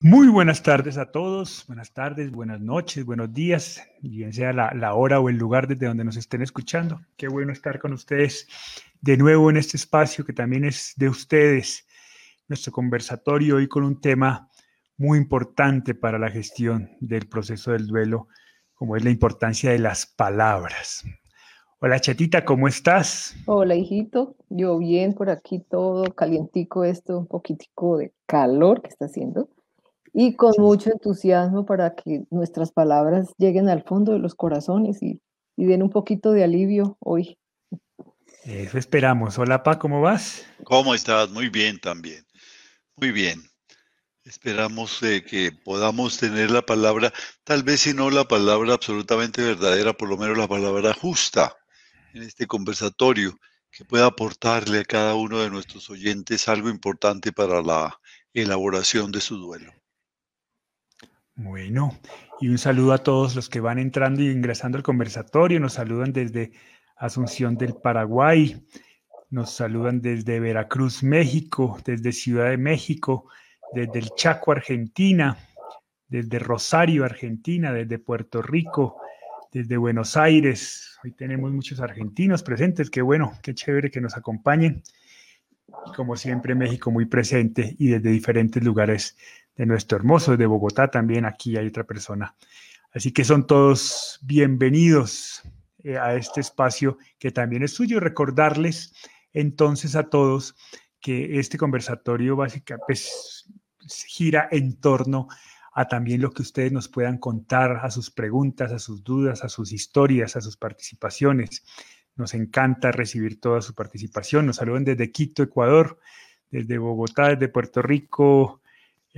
Muy buenas tardes a todos, buenas tardes, buenas noches, buenos días, bien sea la, hora o el lugar desde donde nos estén escuchando. Qué bueno estar con ustedes de nuevo en este espacio que también es de ustedes, nuestro conversatorio hoy con un tema muy importante para la gestión del proceso del duelo, como es la importancia de las palabras. Hola chatita, ¿cómo estás? Hola hijito, yo bien por aquí todo calientico esto, un poquitico de calor que está haciendo y con mucho entusiasmo para que nuestras palabras lleguen al fondo de los corazones y, y den un poquito de alivio hoy. Eso esperamos. Hola, Pa, ¿cómo vas? ¿Cómo estás? Muy bien también. Muy bien. Esperamos eh, que podamos tener la palabra, tal vez si no la palabra absolutamente verdadera, por lo menos la palabra justa en este conversatorio, que pueda aportarle a cada uno de nuestros oyentes algo importante para la elaboración de su duelo. Bueno, y un saludo a todos los que van entrando y ingresando al conversatorio. Nos saludan desde Asunción del Paraguay, nos saludan desde Veracruz, México, desde Ciudad de México, desde el Chaco, Argentina, desde Rosario, Argentina, desde Puerto Rico, desde Buenos Aires. Hoy tenemos muchos argentinos presentes, qué bueno, qué chévere que nos acompañen. Como siempre, México muy presente y desde diferentes lugares de nuestro hermoso, de Bogotá también, aquí hay otra persona. Así que son todos bienvenidos eh, a este espacio que también es suyo. Recordarles entonces a todos que este conversatorio básicamente pues, gira en torno a también lo que ustedes nos puedan contar, a sus preguntas, a sus dudas, a sus historias, a sus participaciones. Nos encanta recibir toda su participación. Nos saludan desde Quito, Ecuador, desde Bogotá, desde Puerto Rico,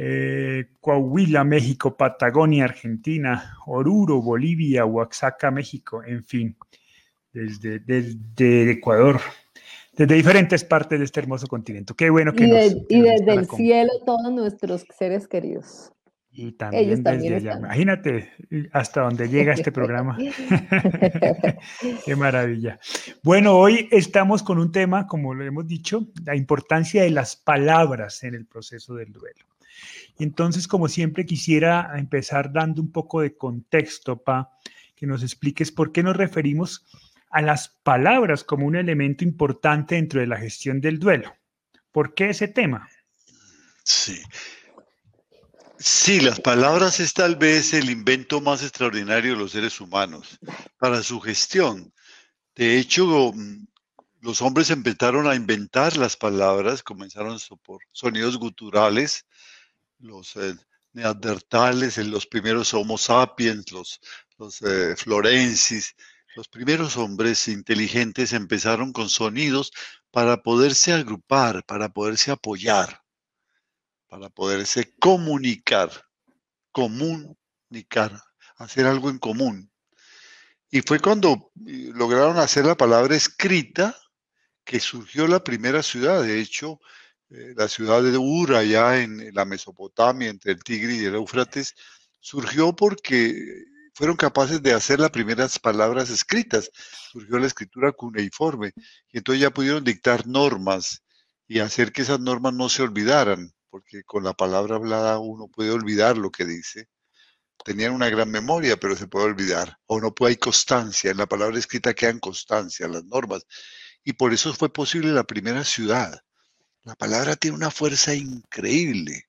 eh, Coahuila, México, Patagonia, Argentina, Oruro, Bolivia, Oaxaca, México, en fin, desde, desde Ecuador, desde diferentes partes de este hermoso continente. Qué bueno que y, nos, y desde el cielo todos nuestros seres queridos. Y también desde allá. Imagínate hasta dónde llega este programa. Qué maravilla. Bueno, hoy estamos con un tema, como lo hemos dicho, la importancia de las palabras en el proceso del duelo. Entonces, como siempre, quisiera empezar dando un poco de contexto, Pa, que nos expliques por qué nos referimos a las palabras como un elemento importante dentro de la gestión del duelo. ¿Por qué ese tema? Sí. Sí, las palabras es tal vez el invento más extraordinario de los seres humanos para su gestión. De hecho, los hombres empezaron a inventar las palabras, comenzaron por sonidos guturales, los eh, neandertales, los primeros Homo sapiens, los, los eh, florensis, los primeros hombres inteligentes empezaron con sonidos para poderse agrupar, para poderse apoyar, para poderse comunicar, comunicar, hacer algo en común. Y fue cuando eh, lograron hacer la palabra escrita que surgió la primera ciudad. De hecho, eh, la ciudad de Ur, allá en la Mesopotamia, entre el Tigre y el Éufrates, surgió porque fueron capaces de hacer las primeras palabras escritas. Surgió la escritura cuneiforme y entonces ya pudieron dictar normas y hacer que esas normas no se olvidaran, porque con la palabra hablada uno puede olvidar lo que dice. Tenían una gran memoria, pero se puede olvidar. O no puede, hay constancia. En la palabra escrita quedan constancia, las normas. Y por eso fue posible la primera ciudad la palabra tiene una fuerza increíble.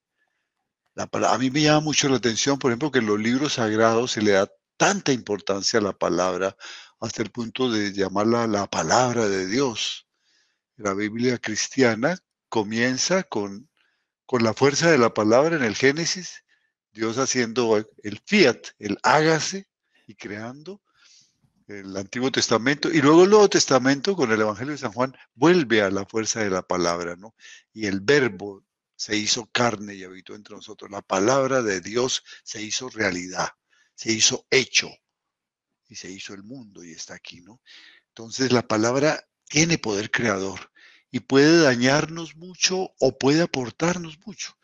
a mí me llama mucho la atención, por ejemplo, que en los libros sagrados se le da tanta importancia a la palabra hasta el punto de llamarla la palabra de Dios. La Biblia cristiana comienza con, con la fuerza de la palabra en el Génesis, Dios haciendo el fiat, el hágase y creando, el Antiguo Testamento, y luego el Nuevo Testamento con el Evangelio de San Juan vuelve a la fuerza de la palabra, ¿no? Y el verbo se hizo carne y habitó entre nosotros. La palabra de Dios se hizo realidad, se hizo hecho, y se hizo el mundo y está aquí, ¿no? Entonces la palabra tiene poder creador y puede dañarnos mucho o puede aportarnos mucho.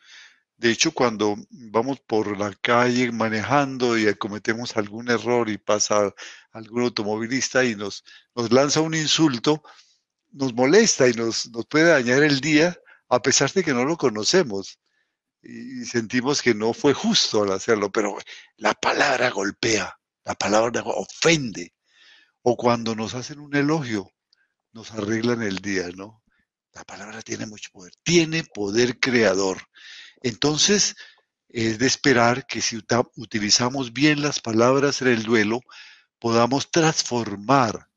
De hecho, cuando vamos por la calle manejando y cometemos algún error y pasa algún automovilista y nos, nos lanza un insulto, nos molesta y nos, nos puede dañar el día a pesar de que no lo conocemos. y sentimos que no fue justo al hacerlo, pero la palabra golpea, la palabra ofende. O cuando nos hacen un elogio, nos arreglan el día, ¿no? La palabra tiene mucho poder, tiene poder creador. Entonces, es de esperar que si utilizamos bien las palabras en el duelo, podamos transformar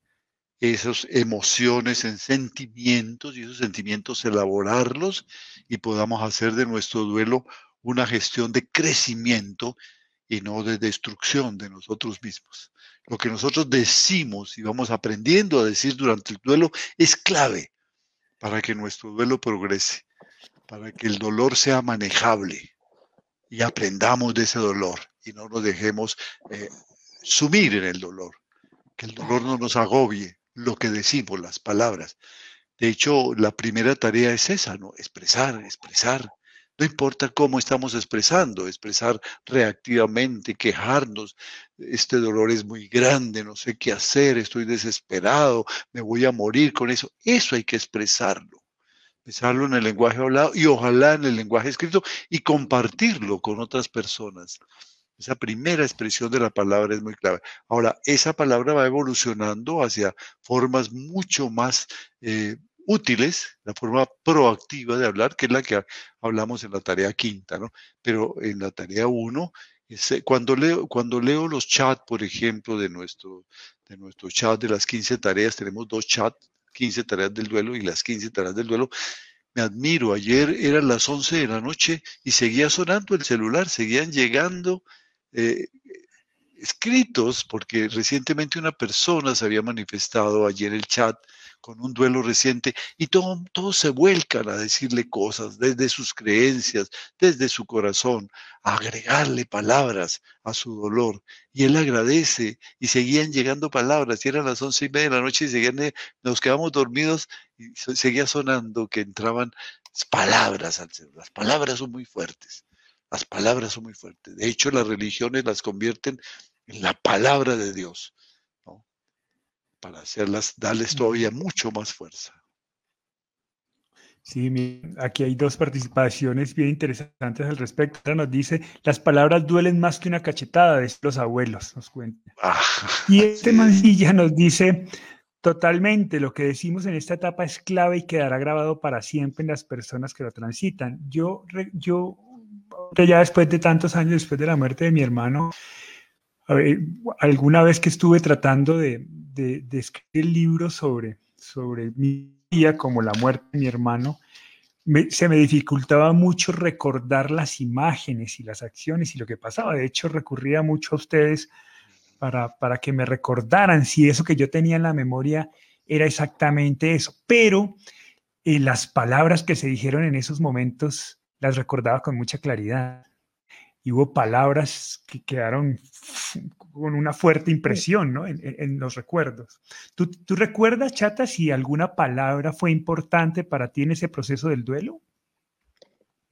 esas emociones en sentimientos y esos sentimientos elaborarlos y podamos hacer de nuestro duelo una gestión de crecimiento y no de destrucción de nosotros mismos. Lo que nosotros decimos y vamos aprendiendo a decir durante el duelo es clave para que nuestro duelo progrese, para que el dolor sea manejable y aprendamos de ese dolor y no nos dejemos eh, sumir en el dolor, que el dolor no nos agobie, lo que decimos, las palabras. De hecho, la primera tarea es esa, ¿no? Expresar, expresar. No importa cómo estamos expresando, expresar reactivamente, quejarnos. Este dolor es muy grande, no sé qué hacer, estoy desesperado, me voy a morir con eso. Eso hay que expresarlo. Expresarlo en el lenguaje hablado y ojalá en el lenguaje escrito y compartirlo con otras personas. Esa primera expresión de la palabra es muy clave. Ahora, esa palabra va evolucionando hacia formas mucho más eh, útiles, la forma proactiva de hablar, que es la que hablamos en la tarea quinta, ¿no? Pero en la tarea uno, cuando, leo, cuando leo los chats, por ejemplo, de de nuestro chat de las 15 tareas, tenemos dos chats, 15 tareas del duelo y las 15 tareas del duelo, me admiro. Ayer eran las 11 de la noche y seguía sonando el celular, seguían llegando eh, escritos, porque recientemente una persona se había manifestado ayer en el chat con un duelo reciente y todos todo se vuelcan a decirle cosas desde sus creencias, desde su corazón, a agregarle palabras a su dolor. Y él agradece y seguían llegando palabras. Y eran las once y media de la noche y seguían, eh, nos quedamos dormidos y seguía sonando que entraban palabras al cerebro. Las palabras son muy fuertes. Las palabras son muy fuertes. De hecho, las religiones las convierten en la palabra de Dios. Para hacerlas, darles todavía mucho más fuerza. Sí, aquí hay dos participaciones bien interesantes al respecto. Nos dice, las palabras duelen más que una cachetada, de los abuelos, nos cuenta. Ah, y este mancilla nos dice, totalmente, lo que decimos en esta etapa es clave y quedará grabado para siempre en las personas que lo transitan. Yo, yo ya después de tantos años, después de la muerte de mi hermano, alguna vez que estuve tratando de, escribir el libro sobre, sobre mi vida, como la muerte de mi hermano, se me dificultaba mucho recordar las imágenes y las acciones y lo que pasaba. De hecho, recurría mucho a ustedes para, para que me recordaran si eso que yo tenía en la memoria era exactamente eso. Pero eh, las palabras que se dijeron en esos momentos las recordaba con mucha claridad. Y hubo palabras que quedaron con una fuerte impresión ¿no? en, los recuerdos. ¿Tú, ¿Tú, recuerdas, Chata, si alguna palabra fue importante para ti en ese proceso del duelo?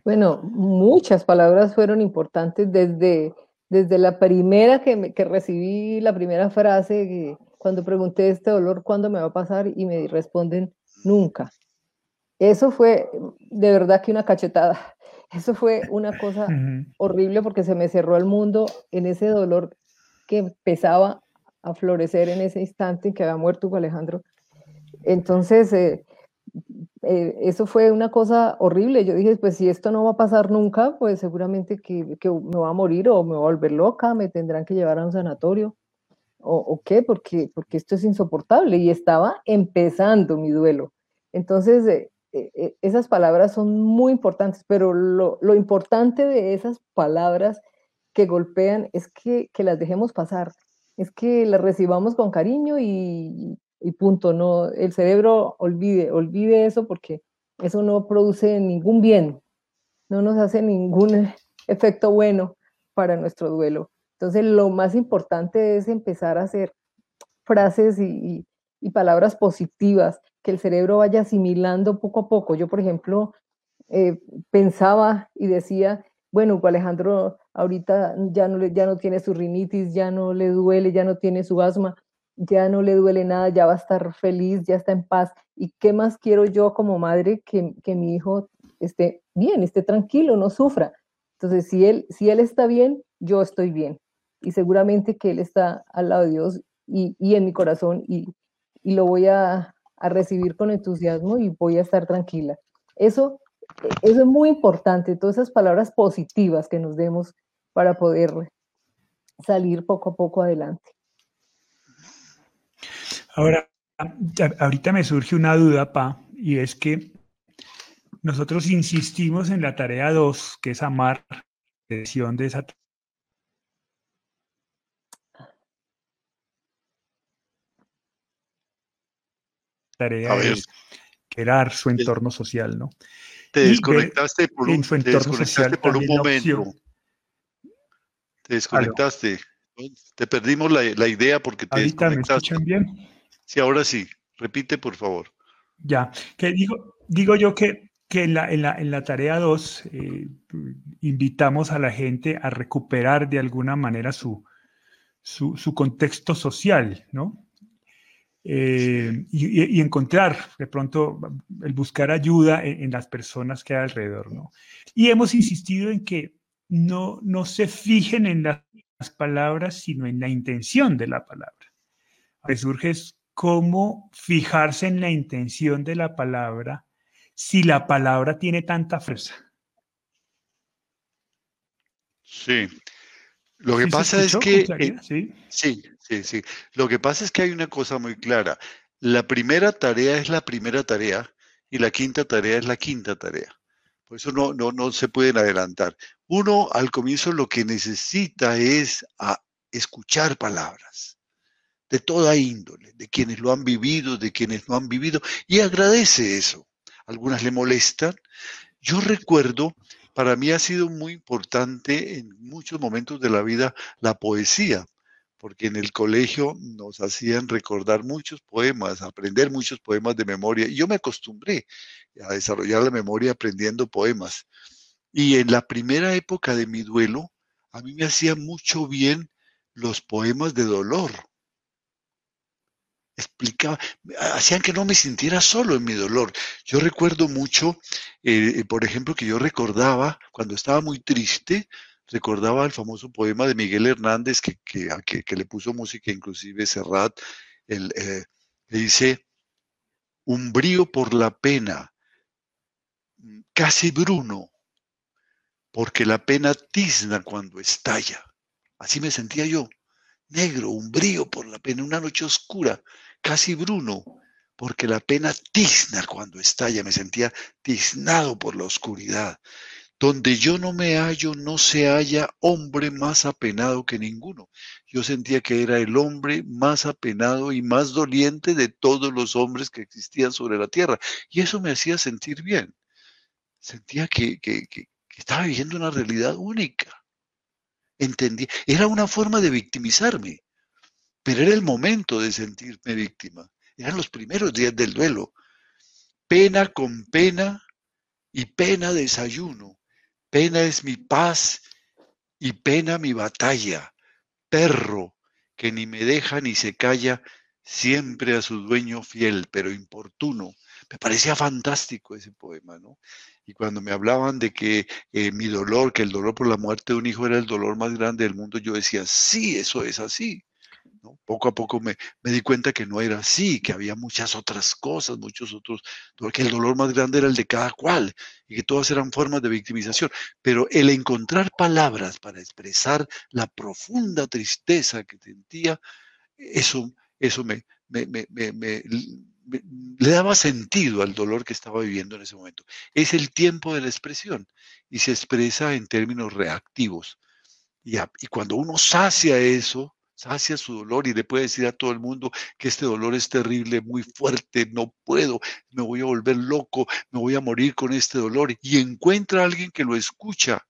Bueno, muchas palabras fueron importantes desde, desde la primera que, que recibí, la primera frase, cuando pregunté este dolor, ¿cuándo me va a pasar? Y me responden, nunca. Eso fue de verdad que una cachetada. Eso fue una cosa horrible porque se me cerró el mundo en ese dolor que empezaba a florecer en ese instante en que había muerto Alejandro. Entonces, eh, eh, eso fue una cosa horrible. Yo dije, pues si esto no va a pasar nunca, pues seguramente que, me va a morir o me va a volver loca, me tendrán que llevar a un sanatorio. ¿O, qué? Porque, porque esto es insoportable. Y estaba empezando mi duelo. Entonces, eh, esas palabras son muy importantes, pero lo, importante de esas palabras que golpean es que, las dejemos pasar, es que las recibamos con cariño y, punto, no, el cerebro olvide, olvide eso porque eso no produce ningún bien, no nos hace ningún efecto bueno para nuestro duelo. Entonces lo más importante es empezar a hacer frases y palabras positivas que el cerebro vaya asimilando poco a poco. Yo, por ejemplo, eh, pensaba y decía, bueno, Alejandro ahorita ya no, ya no tiene su rinitis, ya no le duele, ya no tiene su asma, ya no le duele nada, ya va a estar feliz, ya está en paz. ¿Y qué más quiero yo como madre que, que mi hijo esté bien, esté tranquilo, no sufra? Entonces, si él, si él está bien, yo estoy bien. Y seguramente que él está al lado de Dios y, en mi corazón y, lo voy a, a, recibir con entusiasmo y voy a estar tranquila. Eso, eso es muy importante, todas esas palabras positivas que nos demos para poder salir poco a poco adelante. Ahora, ahorita me surge una duda, Pa, y es que nosotros insistimos en la tarea 2, que es amar, de esa tarea es crear su entorno social, ¿no? Te desconectaste por un, por un momento. Te desconectaste. Te perdimos la, idea porque te Ahorita ¿Me escuchan bien? Sí, ahora sí. Repite, por favor. Ya, que digo, digo yo que, que en, la, en, la, en la tarea 2 eh, invitamos a la gente a recuperar de alguna manera su, su, su contexto social, ¿no? Eh, y, encontrar de pronto el buscar ayuda en, las personas que hay alrededor, ¿no? Y hemos insistido en que no, no se fijen en las palabras, sino en la intención de la palabra. Me surge cómo fijarse en la intención de la palabra si la palabra tiene tanta fuerza. Sí. Lo que pasa es que... ¿Sí? sí, sí, sí. Lo que pasa es que hay una cosa muy clara. La primera tarea es la primera tarea y la quinta tarea es la quinta tarea. Por eso no, no, no se pueden adelantar. Uno al comienzo lo que necesita es a escuchar palabras de toda índole, de quienes lo han vivido, de quienes no han vivido, y agradece eso. Algunas le molestan. Yo recuerdo para mí ha sido muy importante en muchos momentos de la vida la poesía, porque en el colegio nos hacían recordar muchos poemas, aprender muchos poemas de memoria. Y yo me acostumbré a desarrollar la memoria aprendiendo poemas. Y en la primera época de mi duelo, a mí me hacía mucho bien los poemas de dolor explicaba, hacían que no me sintiera solo en mi dolor. Yo recuerdo mucho, eh, por ejemplo, que yo recordaba, cuando estaba muy triste, recordaba el famoso poema de Miguel Hernández, que, que, le puso música inclusive Serrat, el, eh, le dice, un brío por la pena, casi bruno, porque la pena tizna cuando estalla. Así me sentía yo, negro, un brío por la pena, una noche oscura, casi bruno, porque la pena tizna cuando estalla, me sentía tiznado por la oscuridad. Donde yo no me hallo, no se halla hombre más apenado que ninguno. Yo sentía que era el hombre más apenado y más doliente de todos los hombres que existían sobre la tierra. Y eso me hacía sentir bien. Sentía que, que, estaba viviendo una realidad única. Entendí. Era una forma de victimizarme pero era el momento de sentirme víctima. Eran los primeros días del duelo. Pena con pena y pena desayuno. Pena es mi paz y pena mi batalla. Perro que ni me deja ni se calla, siempre a su dueño fiel, pero importuno. Me parecía fantástico ese poema, ¿no? Y cuando me hablaban de que eh, mi dolor, que el dolor por la muerte de un hijo era el dolor más grande del mundo, yo decía, sí, eso es así. Poco a poco me, di cuenta que no era así, que había muchas otras cosas, muchos otros, que el dolor más grande era el de cada cual y que todas eran formas de victimización. Pero el encontrar palabras para expresar la profunda tristeza que sentía, eso, eso me, le daba sentido al dolor que estaba viviendo en ese momento. Es el tiempo de la expresión y se expresa en términos reactivos. Y, y cuando uno sacia eso, sacia su dolor y le puede decir a todo el mundo que este dolor es terrible, muy fuerte, no puedo, me voy a volver loco, me voy a morir con este dolor. Y encuentra a alguien que lo escucha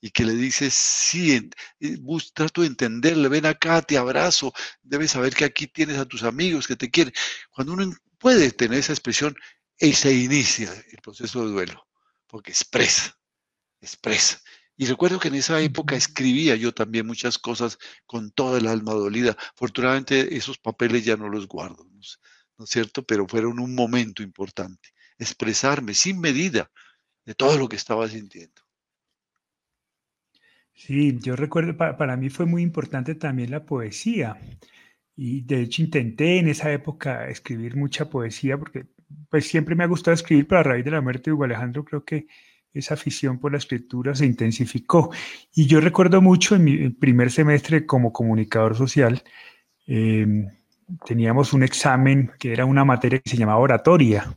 y que le dice, sí, eh, trato de entenderle, ven acá, te abrazo, debes saber que aquí tienes a tus amigos que te quieren. Cuando uno puede tener esa expresión, y se inicia el proceso de duelo, porque expresa, expresa. Y recuerdo que en esa época escribía yo también muchas cosas con toda el alma dolida. Afortunadamente esos papeles ya no los guardo, ¿no es cierto? Pero fueron un momento importante. Expresarme sin medida de todo lo que estaba sintiendo. Sí, yo recuerdo, para mí fue muy importante también la poesía. Y de hecho intenté en esa época escribir mucha poesía porque pues siempre me ha gustado escribir, pero a raíz de la muerte de Hugo Alejandro creo que esa afición por la escritura se intensificó. Y yo recuerdo mucho en mi primer semestre como comunicador social, em, teníamos un examen que era una materia que se llamaba oratoria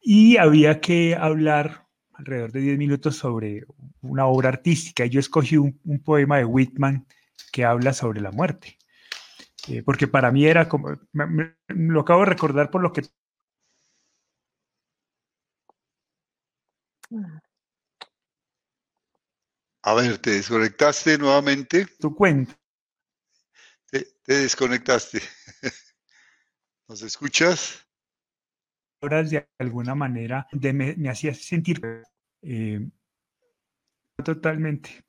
y había que hablar alrededor de 10 minutos sobre una obra artística. Yo escogí un, poema de Whitman que habla sobre la muerte. Eh, porque para mí era como, lo acabo de recordar por lo que A ver, te desconectaste nuevamente. Tu cuenta. Te, desconectaste. ¿Nos escuchas? de alguna manera de me, hacía sentir eh, totalmente.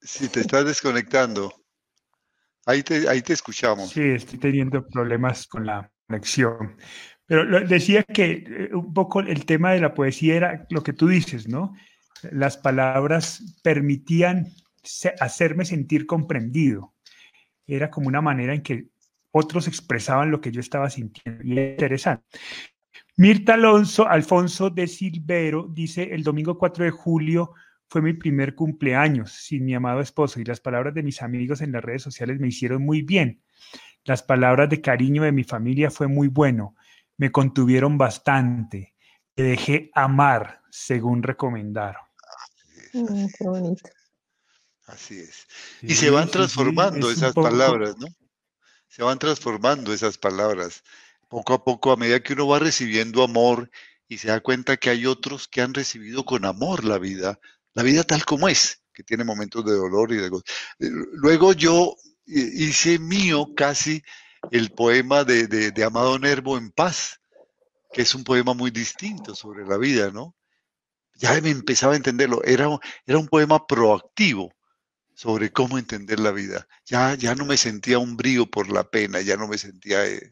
Si te estás desconectando. Ahí te, ahí te escuchamos. Sí, estoy teniendo problemas con la conexión. Pero decía que eh, un poco el tema de la poesía era lo que tú dices, ¿no? Las palabras permitían hacerme sentir comprendido. Era como una manera en que otros expresaban lo que yo estaba sintiendo. Y es interesante. Mirta Alonso, Alfonso de Silvero dice, el domingo 4 de julio fue mi primer cumpleaños sin mi amado esposo y las palabras de mis amigos en las redes sociales me hicieron muy bien. Las palabras de cariño de mi familia fue muy bueno me contuvieron bastante. Te dejé amar según recomendaron. Mm, qué bonito. Así es. y se van transformando esas palabras, ¿no? Se van transformando esas palabras. Poco a poco, a medida que uno va recibiendo amor y se da cuenta que hay otros que han recibido con amor la vida, la vida tal como es, que tiene momentos de dolor y de... Eh, luego yo hice mío casi el poema de, Amado Nervo en paz, que es un poema muy distinto sobre la vida, ¿no? Ya me empezaba a entenderlo, era, era un poema proactivo sobre cómo entender la vida. Ya, ya no me sentía un brío por la pena, ya no me sentía, eh,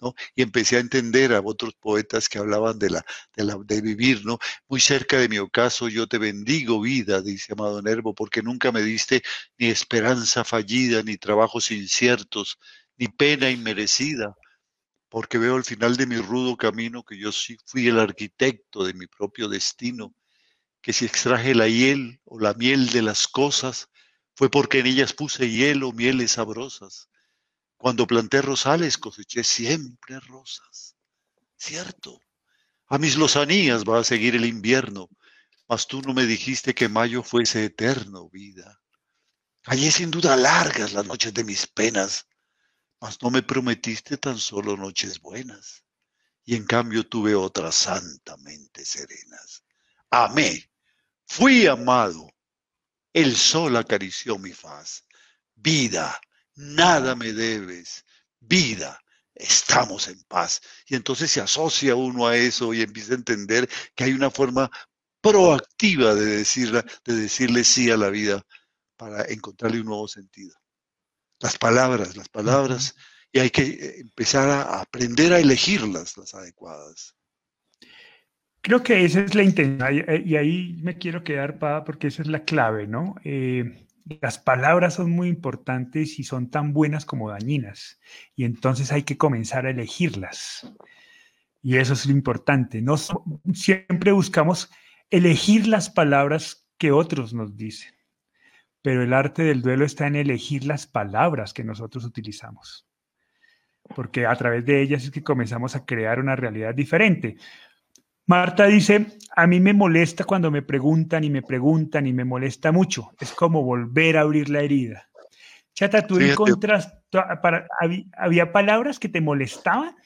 ¿no? Y empecé a entender a otros poetas que hablaban de, la, de, la, de vivir, ¿no? Muy cerca de mi ocaso, yo te bendigo vida, dice Amado Nervo, porque nunca me diste ni esperanza fallida, ni trabajos inciertos, ni pena inmerecida, porque veo al final de mi rudo camino que yo sí fui el arquitecto de mi propio destino, que si extraje la hiel o la miel de las cosas, fue porque en ellas puse hielo, mieles sabrosas. Cuando planté rosales coseché siempre rosas. Cierto, a mis lozanías va a seguir el invierno, mas tú no me dijiste que mayo fuese eterno, vida. Hallé sin duda largas las noches de mis penas, mas no me prometiste tan solo noches buenas, y en cambio tuve otras santamente serenas. Amé, fui amado, el sol acarició mi faz. Vida, nada me debes, vida, estamos en paz. Y entonces se asocia uno a eso y empieza a entender que hay una forma proactiva de, de decirle sí a la vida para encontrarle un nuevo sentido las palabras, las palabras, y hay que eh, empezar a aprender a elegirlas, las adecuadas. Creo que esa es la intención, eh, y ahí me quiero quedar, Pa, porque esa es la clave, ¿no? Eh, las palabras son muy importantes y son tan buenas como dañinas, y entonces hay que comenzar a elegirlas. Y eso es lo importante. No siempre buscamos elegir las palabras que otros nos dicen pero el arte del duelo está en elegir las palabras que nosotros utilizamos, porque a través de ellas es que comenzamos a crear una realidad diferente. Marta dice, a mí me molesta cuando me preguntan y me preguntan y me molesta mucho, es como volver a abrir la herida. Chata, ¿tú encontraste, había, palabras que te molestaban?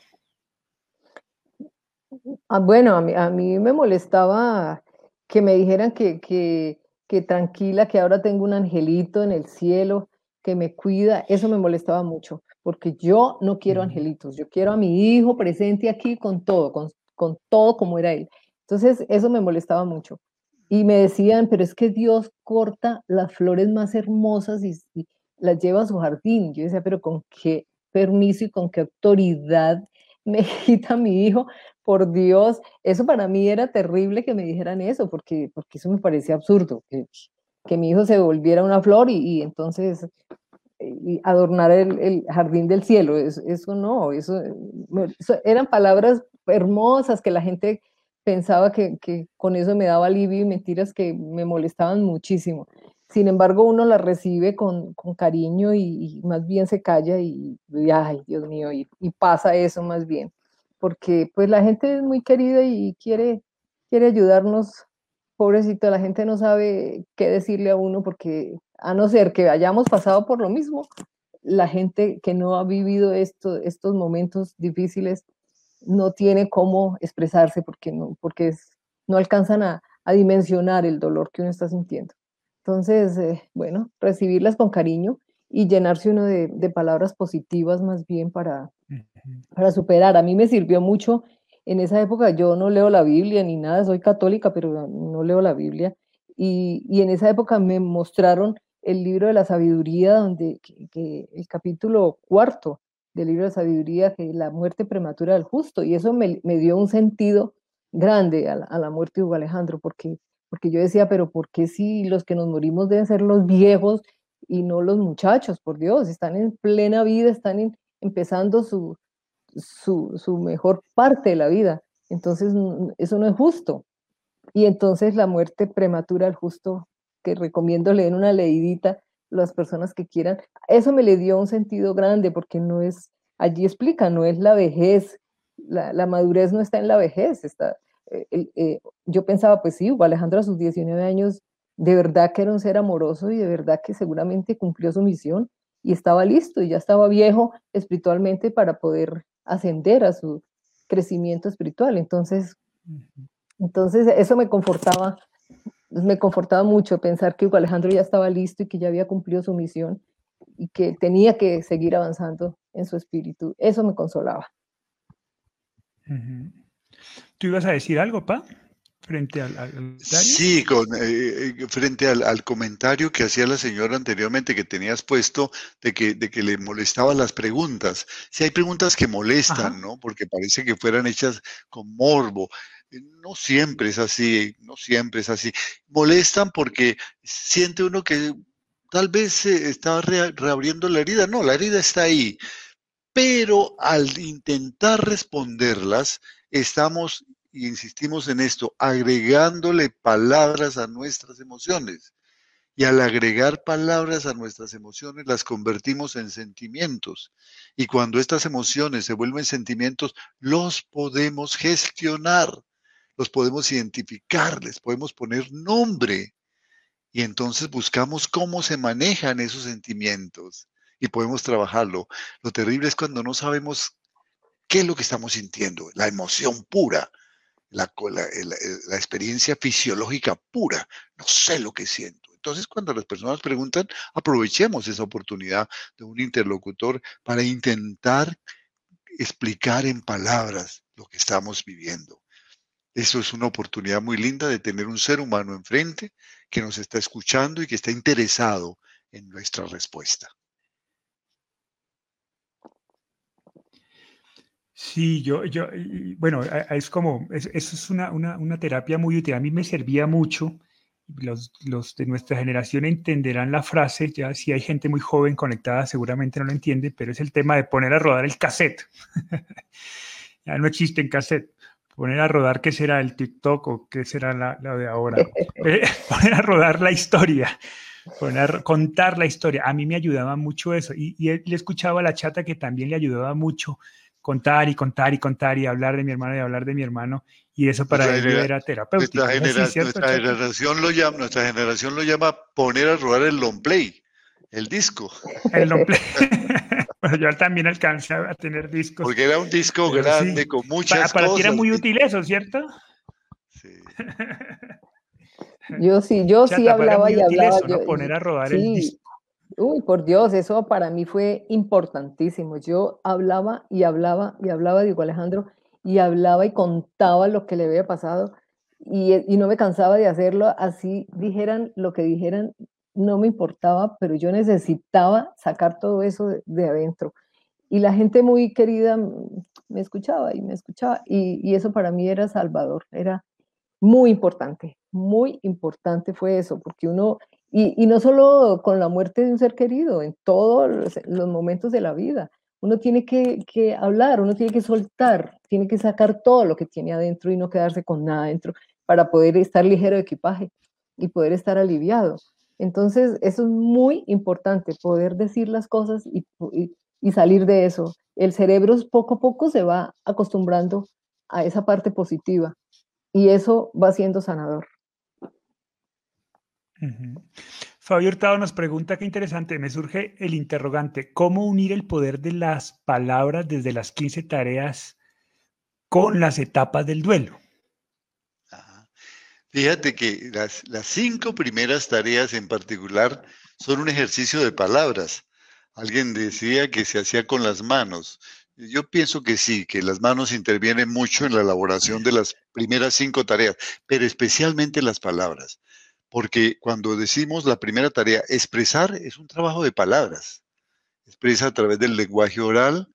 Ah, bueno, a mí, a mí me molestaba que me dijeran que, que que tranquila, que ahora tengo un angelito en el cielo que me cuida, eso me molestaba mucho, porque yo no quiero angelitos, yo quiero a mi hijo presente aquí con todo, con, con todo como era él. Entonces, eso me molestaba mucho. Y me decían, pero es que Dios corta las flores más hermosas y, y las lleva a su jardín. Yo decía, pero ¿con qué permiso y con qué autoridad me quita mi hijo por Dios, eso para mí era terrible que me dijeran eso, porque, porque eso me parecía absurdo. Que que mi hijo se volviera una flor y, entonces y adornar el, jardín del cielo. Eso, no, eso, eran palabras hermosas que la gente pensaba que, con eso me daba alivio y mentiras que me molestaban muchísimo. Sin embargo, uno las recibe con, cariño y, más bien se calla y, ay, Dios mío, y, pasa eso más bien. Porque pues la gente es muy querida y quiere, quiere ayudarnos pobrecito, la gente no sabe qué decirle a uno porque a no ser que hayamos pasado por lo mismo, la gente que no ha vivido esto, estos momentos difíciles no tiene cómo expresarse porque no, porque no alcanzan a, dimensionar el dolor que uno está sintiendo. Entonces, eh, bueno, recibirlas con cariño y llenarse uno de, de palabras positivas más bien para, para superar. A mí me sirvió mucho en esa época yo no leo la Biblia ni nada, soy católica, pero no leo la Biblia. Y, y en esa época me mostraron el libro de la sabiduría, donde que, el capítulo cuarto del libro de la sabiduría, que la muerte prematura del justo, y eso me, me dio un sentido grande a la, a la, muerte de Hugo Alejandro, porque, porque yo decía, pero ¿por qué si los que nos morimos deben ser los viejos y no los muchachos? Por Dios, están en plena vida, están empezando su, su, mejor parte de la vida. Entonces, eso no es justo. Y entonces la muerte prematura al justo, que recomiendo leer una leidita, las personas que quieran, eso me le dio un sentido grande porque no es, allí explica, no es la vejez, la, madurez no está en la vejez, está, eh, eh, yo pensaba, pues sí, Alejandro a sus 19 años, de verdad que era un ser amoroso y de verdad que seguramente cumplió su misión y estaba listo y ya estaba viejo espiritualmente para poder ascender a su crecimiento espiritual. Entonces, entonces eso me confortaba, me confortaba mucho pensar que Hugo Alejandro ya estaba listo y que ya había cumplido su misión y que tenía que seguir avanzando en su espíritu. Eso me consolaba. ¿Tú ibas a decir algo, Pa? Frente al, Sí, con, eh, eh, frente al, comentario que hacía la señora anteriormente que tenías puesto de que, de que le molestaban las preguntas. Si hay preguntas que molestan, ¿no? Porque parece que fueran hechas con morbo. Eh, no siempre es así, no siempre es así. Molestan porque siente uno que tal vez se está reabriendo la herida. No, la herida está ahí. Pero al intentar responderlas, estamos y insistimos en esto, agregándole palabras a nuestras emociones. Y al agregar palabras a nuestras emociones, las convertimos en sentimientos. Y cuando estas emociones se vuelven sentimientos, los podemos gestionar, los podemos identificar, les podemos poner nombre. Y entonces buscamos cómo se manejan esos sentimientos y podemos trabajarlo. Lo terrible es cuando no sabemos qué es lo que estamos sintiendo, la emoción pura la, la, experiencia fisiológica pura, no sé lo que siento. Entonces, cuando las personas preguntan, aprovechemos esa oportunidad de un interlocutor para intentar explicar en palabras lo que estamos viviendo. Eso es una oportunidad muy linda de tener un ser humano enfrente que nos está escuchando y que está interesado en nuestra respuesta. Sí, yo, yo, bueno, es como, eso es una, una, terapia muy útil. A mí me servía mucho. Los, los, de nuestra generación entenderán la frase, ya si hay gente muy joven conectada seguramente no lo entiende, pero es el tema de poner a rodar el cassette. ya no existe en cassette. Poner a rodar, ¿qué será el TikTok o qué será la, de ahora? Eh, poner a rodar la historia, poner, contar la historia. A mí me ayudaba mucho eso. Y, y le escuchaba a la chata que también le ayudaba mucho contar y contar y contar y hablar de mi hermano y hablar de mi hermano y eso para él era terapéutico. Nuestra, generación lo llama, nuestra generación lo llama poner a rodar el long play, el disco. El long play. bueno, yo también alcancé a tener discos. Porque era un disco grande con muchas para, para ti era muy útil eso, ¿cierto? Sí. yo sí, yo sí hablaba y hablaba. Eso, Poner a rodar el disco. Uy, por Dios, eso para mí fue importantísimo. Yo hablaba y hablaba y hablaba, digo Alejandro, y hablaba y contaba lo que le había pasado y, y, no me cansaba de hacerlo, así dijeran lo que dijeran, no me importaba, pero yo necesitaba sacar todo eso de, adentro. Y la gente muy querida me escuchaba y me escuchaba y, y eso para mí era salvador, era muy importante, muy importante fue eso, porque uno Y, no solo con la muerte de un ser querido, en todos los, momentos de la vida. Uno tiene que, hablar, uno tiene que soltar, tiene que sacar todo lo que tiene adentro y no quedarse con nada adentro para poder estar ligero de equipaje y poder estar aliviado. Entonces, eso es muy importante, poder decir las cosas y, salir de eso. El cerebro poco a poco se va acostumbrando a esa parte positiva y eso va siendo sanador. Fabio Hurtado nos pregunta, qué interesante, me surge el interrogante, ¿cómo unir el poder de las palabras desde las 15 tareas con las etapas del duelo? Fíjate que las, cinco primeras tareas en particular son un ejercicio de palabras. Alguien decía que se hacía con las manos. Yo pienso que sí, que las manos intervienen mucho en la elaboración de las primeras cinco tareas, pero especialmente las palabras. Porque cuando decimos la primera tarea, expresar es un trabajo de palabras. Expresa a través del lenguaje oral,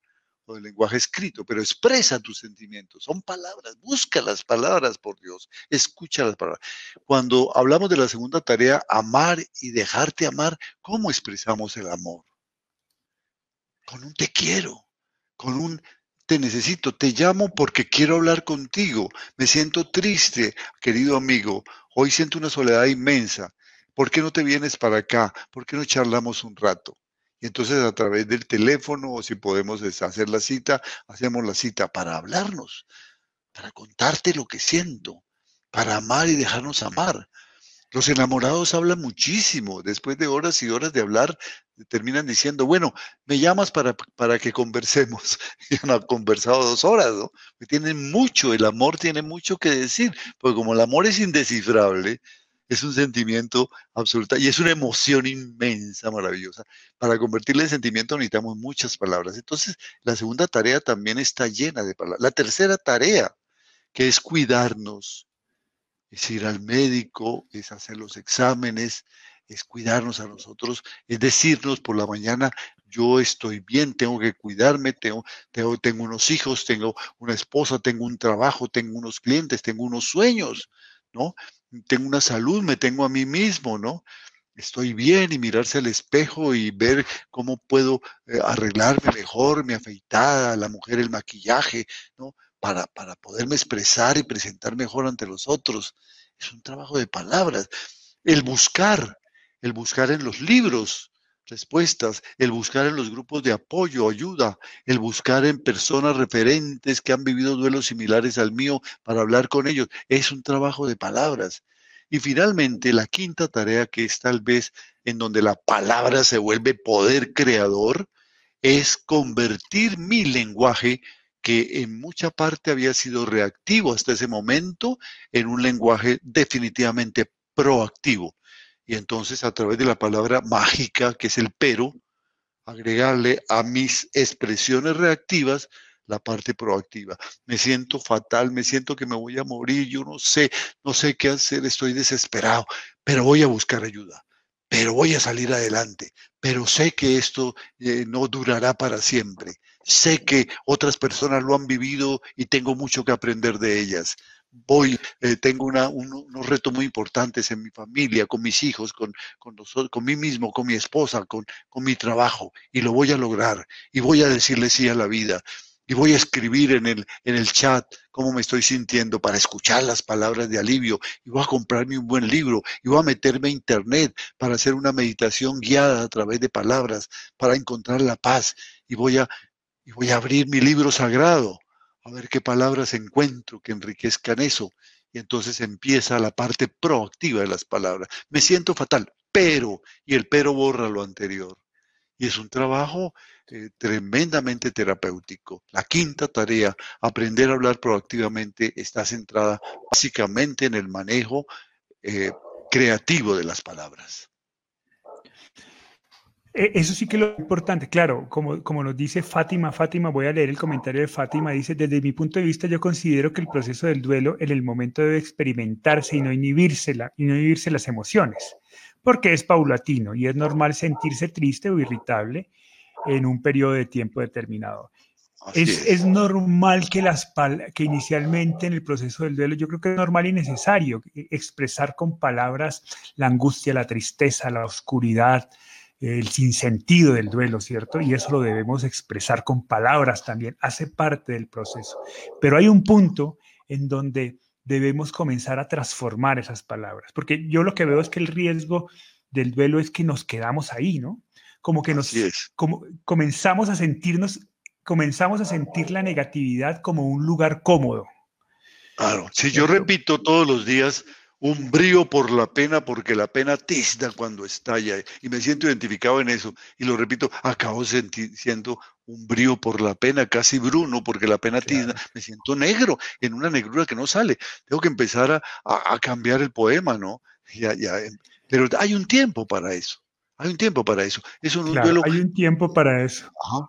el lenguaje escrito, pero expresa tus sentimientos. Son palabras, busca las palabras, por Dios, escucha las palabras. Cuando hablamos de la segunda tarea, amar y dejarte amar, ¿cómo expresamos el amor? Con un te quiero, con un te necesito, te llamo porque quiero hablar contigo. Me siento triste, querido amigo. Hoy siento una soledad inmensa. ¿Por qué no te vienes para acá? ¿Por qué no charlamos un rato? Y entonces a través del teléfono o si podemos hacer la cita, hacemos la cita para hablarnos, para contarte lo que siento, para amar y dejarnos amar. Los enamorados hablan muchísimo. Después de horas y horas de hablar, terminan diciendo, bueno, me llamas para, para que conversemos. Y han conversado dos horas, ¿no? Tienen mucho, el amor tiene mucho que decir, porque como el amor es indescifrable, es un sentimiento absoluto y es una emoción inmensa, maravillosa. Para convertirle en sentimiento necesitamos muchas palabras. Entonces, la segunda tarea también está llena de palabras. La tercera tarea, que es cuidarnos, es ir al médico, es hacer los exámenes, es cuidarnos a nosotros, es decirnos por la mañana, yo estoy bien, tengo que cuidarme, tengo, tengo, tengo unos hijos, tengo una esposa, tengo un trabajo, tengo unos clientes, tengo unos sueños, ¿no? tengo una salud, me tengo a mí mismo, ¿no? Estoy bien y mirarse al espejo y ver cómo puedo eh, arreglarme mejor, mi afeitada, la mujer el maquillaje, ¿no? Para, para poderme expresar y presentar mejor ante los otros. Es un trabajo de palabras. El buscar, el buscar en los libros, respuestas, el buscar en los grupos de apoyo, ayuda, el buscar en personas referentes que han vivido duelos similares al mío para hablar con ellos. Es un trabajo de palabras. Y finalmente, la quinta tarea, que es tal vez en donde la palabra se vuelve poder creador, es convertir mi lenguaje, que en mucha parte había sido reactivo hasta ese momento, en un lenguaje definitivamente proactivo y entonces a través de la palabra mágica, que es el pero, agregarle a mis expresiones reactivas la parte proactiva. Me siento fatal, me siento que me voy a morir, yo no sé, no sé qué hacer, estoy desesperado, pero voy a buscar ayuda, pero voy a salir adelante, pero sé que esto eh, no durará para siempre. Sé que otras personas lo han vivido y tengo mucho que aprender de ellas. Voy, eh, tengo una, unos retos muy importantes en mi familia, con mis hijos, con, con, mí mismo, con mi esposa, con, con mi trabajo, y lo voy a lograr, y voy a decirle sí a la vida, y voy a escribir en el, en el chat cómo me estoy sintiendo para escuchar las palabras de alivio, y voy a comprarme un buen libro, y voy a meterme a internet para hacer una meditación guiada a través de palabras, para encontrar la paz, y voy a, y voy a abrir mi libro sagrado a ver qué palabras encuentro que enriquezcan eso. Y entonces empieza la parte proactiva de las palabras. Me siento fatal, pero, y el pero borra lo anterior. Y es un trabajo eh, tremendamente terapéutico. La quinta tarea, aprender a hablar proactivamente, está centrada básicamente en el manejo eh, creativo de las palabras. E, eso sí que es lo importante, claro, como, como nos dice Fátima, Fátima, voy a leer el comentario de Fátima, dice, desde mi punto de vista yo considero que el proceso del duelo en el momento debe experimentarse y no inhibírsela, y no inhibirse las emociones, porque es paulatino y es normal sentirse triste o irritable en un periodo de tiempo determinado. Es, normal que, las que inicialmente en el proceso del duelo, yo creo que es normal y necesario expresar con palabras la angustia, la tristeza, la oscuridad, el sinsentido del duelo, ¿cierto? Y eso lo debemos expresar con palabras también, hace parte del proceso. Pero hay un punto en donde debemos comenzar a transformar esas palabras, porque yo lo que veo es que el riesgo del duelo es que nos quedamos ahí, ¿no? Como que nos como, comenzamos a sentirnos comenzamos a sentir la negatividad como un lugar cómodo. Claro, si yo repito todos los días un brío por la pena, porque la pena tizna cuando estalla, y me siento identificado en eso, y lo repito, acabo siendo un brío por la pena, casi bruno, porque la pena tizna, me siento negro, en una negrura que no sale. Tengo que empezar a, cambiar el poema, ¿no? Ya, ya, em, pero hay un tiempo para eso, hay un tiempo para eso. claro, Hay un tiempo para eso. Ajá.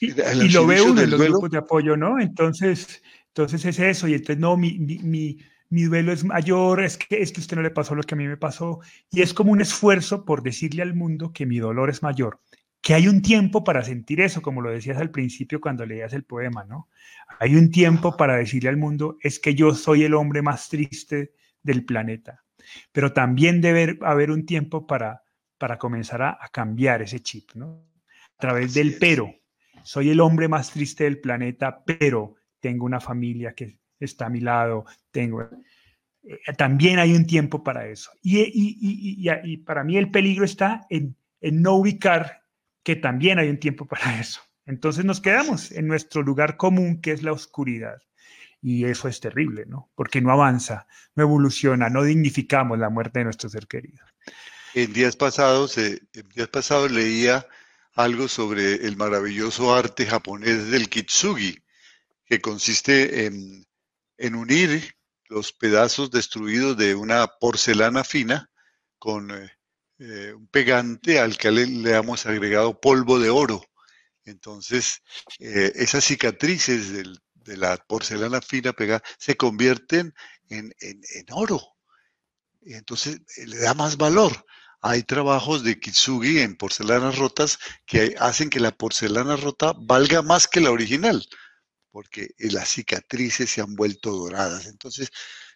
Y, lo veo en los grupos de apoyo, ¿no? Entonces, entonces es eso, y entonces no, mi, mi, mi, duelo es mayor, es que, es que usted no le pasó lo que a mí me pasó, y es como un esfuerzo por decirle al mundo que mi dolor es mayor, que hay un tiempo para sentir eso, como lo decías al principio cuando leías el poema, ¿no? Hay un tiempo para decirle al mundo, es que yo soy el hombre más triste del planeta, pero también debe haber un tiempo para, para comenzar a, a cambiar ese chip, ¿no? A través del pero, soy el hombre más triste del planeta, pero tengo una familia que está a mi lado, tengo... Eh, también hay un tiempo para eso. Y, y, para mí el peligro está en, en no ubicar que también hay un tiempo para eso. Entonces nos quedamos en nuestro lugar común, que es la oscuridad. Y eso es terrible, ¿no? Porque no avanza, no evoluciona, no dignificamos la muerte de nuestro ser querido. En días pasados, eh, en días pasados leía algo sobre el maravilloso arte japonés del kitsugi, que consiste en, unir los pedazos destruidos de una porcelana fina con eh, eh, un pegante al que le, hemos agregado polvo de oro. Entonces, eh, esas cicatrices de la porcelana fina pegada se convierten en, en, en oro. Entonces le da más valor. Hay trabajos de Kitsugi en porcelanas rotas que hacen que la porcelana rota valga más que la original, porque las cicatrices se han vuelto doradas. Entonces,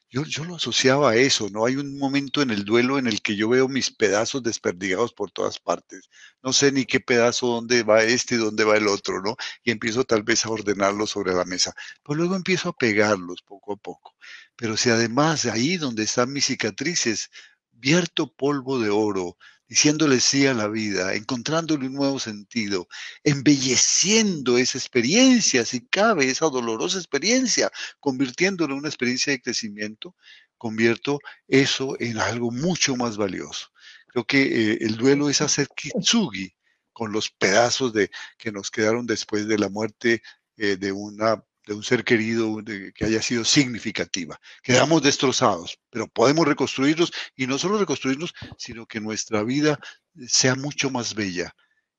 yo, yo, lo asociaba a eso, ¿no? Hay un momento en el duelo en el que yo veo mis pedazos desperdigados por todas partes. No sé ni qué pedazo, dónde va este y dónde va el otro, ¿no? Y empiezo tal vez a ordenarlos sobre la mesa. Pero luego empiezo a pegarlos poco a poco. Pero si además ahí donde están mis cicatrices vierto polvo de oro, diciéndole sí a la vida, encontrándole un nuevo sentido, embelleciendo esa experiencia, si cabe, esa dolorosa experiencia, convirtiéndolo en una experiencia de crecimiento, convierto eso en algo mucho más valioso. Creo que eh, el duelo es hacer kitsugi con los pedazos de, que nos quedaron después de la muerte eh, de una de un ser querido que haya sido significativa. Quedamos destrozados, pero podemos reconstruirnos y no solo reconstruirnos, sino que nuestra vida sea mucho más bella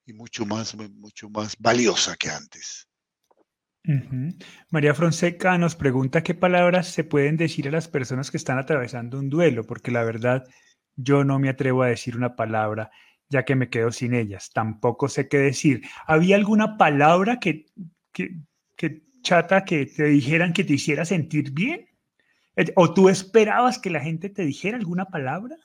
y mucho más, mucho más valiosa que antes. María Fonseca nos pregunta qué palabras se pueden decir a las personas que están atravesando un duelo, porque la verdad yo no me atrevo a decir una palabra ya que me quedo sin ellas. Tampoco sé qué decir. ¿Había alguna palabra que, que, que chata que te dijeran que te hiciera sentir bien? Eh, ¿O tú esperabas que la gente te dijera alguna palabra?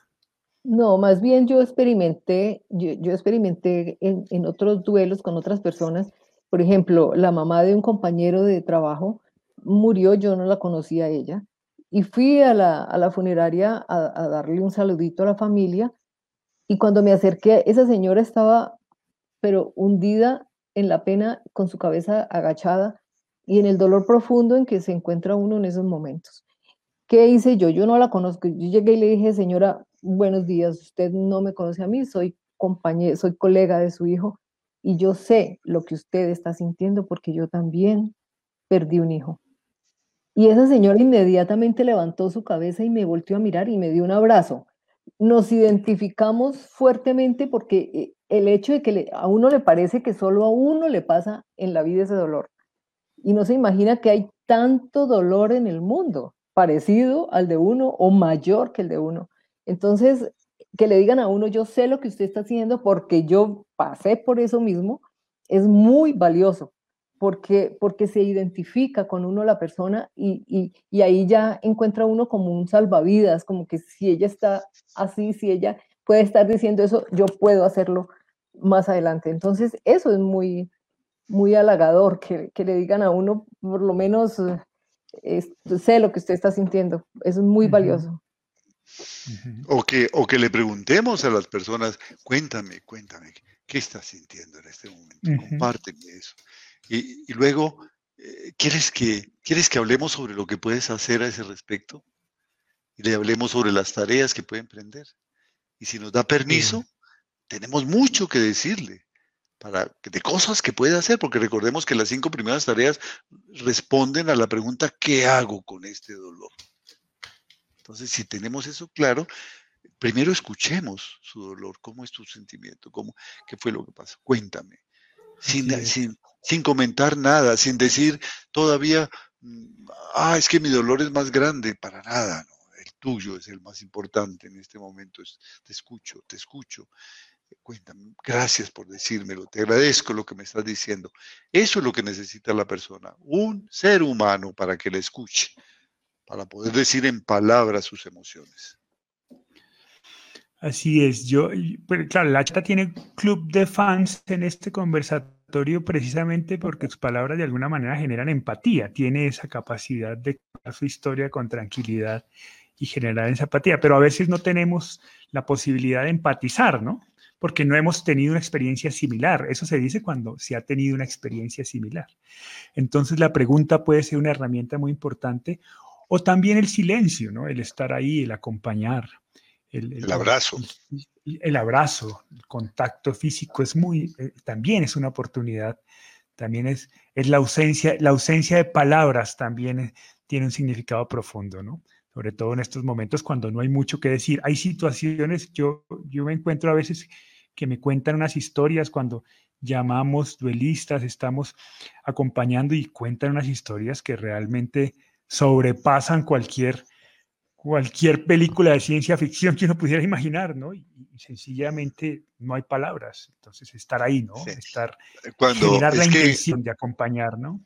No, más bien yo experimenté, yo, experimenté en, en, otros duelos con otras personas. Por ejemplo, la mamá de un compañero de trabajo murió, yo no la conocía a ella, y fui a la, a la funeraria a, a, darle un saludito a la familia, y cuando me acerqué, esa señora estaba, pero hundida en la pena, con su cabeza agachada, y en el dolor profundo en que se encuentra uno en esos momentos. ¿Qué hice yo? Yo no la conozco. Yo llegué y le dije, señora, buenos días, usted no me conoce a mí, soy compañero, soy colega de su hijo y yo sé lo que usted está sintiendo porque yo también perdí un hijo. Y esa señora inmediatamente levantó su cabeza y me volteó a mirar y me dio un abrazo. Nos identificamos fuertemente porque eh, el hecho de que a uno le parece que solo a uno le pasa en la vida ese dolor y no se imagina que hay tanto dolor en el mundo, parecido al de uno o mayor que el de uno. Entonces, que le digan a uno, yo sé lo que usted está haciendo porque yo pasé por eso mismo, es muy valioso. porque, porque se identifica con uno la persona y, y, ahí ya encuentra uno como un salvavidas, como que si ella está así, si ella puede estar diciendo eso, yo puedo hacerlo más adelante. Entonces, eso es muy, muy halagador, que, que le digan a uno, por lo menos, eh, sé lo que usted está sintiendo. Eso es muy valioso. O que, o que le preguntemos a las personas, cuéntame, cuéntame, ¿qué estás sintiendo en este momento? Compárteme eso. Y, luego, eh, ¿quieres, que, ¿quieres que hablemos sobre lo que puedes hacer a ese respecto? Y le hablemos sobre las tareas que puede emprender. Y si nos da permiso, tenemos mucho que decirle para, de cosas que puede hacer, porque recordemos que las cinco primeras tareas responden a la pregunta, ¿qué hago con este dolor? Entonces, si tenemos eso claro, primero escuchemos su dolor, cómo es tu sentimiento, cómo, qué fue lo que pasó, cuéntame, sin, sin, sin, comentar nada, sin decir todavía, mm, ah, es que mi dolor es más grande, para nada, no, el tuyo es el más importante en este momento, te escucho, te escucho. Cuéntame, gracias por decírmelo, te agradezco lo que me estás diciendo. Eso es lo que necesita la persona, un ser humano para que le escuche para poder decir en palabras sus emociones. Así es, yo, pues, claro, la chata tiene club de fans en este conversatorio precisamente porque sus palabras de alguna manera generan empatía, tiene esa capacidad de contar su historia con tranquilidad y generar esa empatía, pero a veces no tenemos la posibilidad de empatizar, ¿no? Porque no hemos tenido una experiencia similar. Eso se dice cuando se ha tenido una experiencia similar. Entonces la pregunta puede ser una herramienta muy importante o también el silencio, ¿no? El estar ahí, el acompañar. El, abrazo. El, abrazo, el contacto físico es muy, eh, también es una oportunidad. También es, es la ausencia, la ausencia de palabras también tiene un significado profundo, ¿no? Sobre todo en estos momentos cuando no hay mucho que decir. Hay situaciones, yo, yo me encuentro a veces que me cuentan unas historias cuando llamamos duelistas, estamos acompañando y cuentan unas historias que realmente sobrepasan cualquier, cualquier película de ciencia ficción que uno pudiera imaginar, ¿no? Y, sencillamente no hay palabras. Entonces, estar ahí, ¿no? Estar, Cuando, generar la intención de acompañar, ¿no?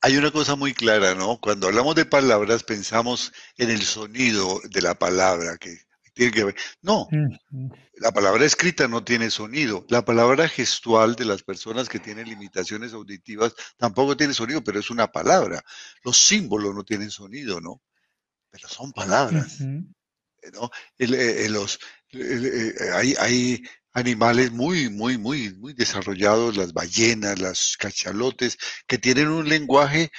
Hay una cosa muy clara, ¿no? Cuando hablamos de palabras, pensamos en el sonido de la palabra, que tiene que ver. No, la palabra escrita no tiene sonido. La palabra gestual de las personas que tienen limitaciones auditivas tampoco tiene sonido, pero es una palabra. Los símbolos no tienen sonido, ¿no? Pero son palabras. ¿no? los, hay, hay animales muy, muy, muy, muy desarrollados, las ballenas, las cachalotes, que tienen un lenguaje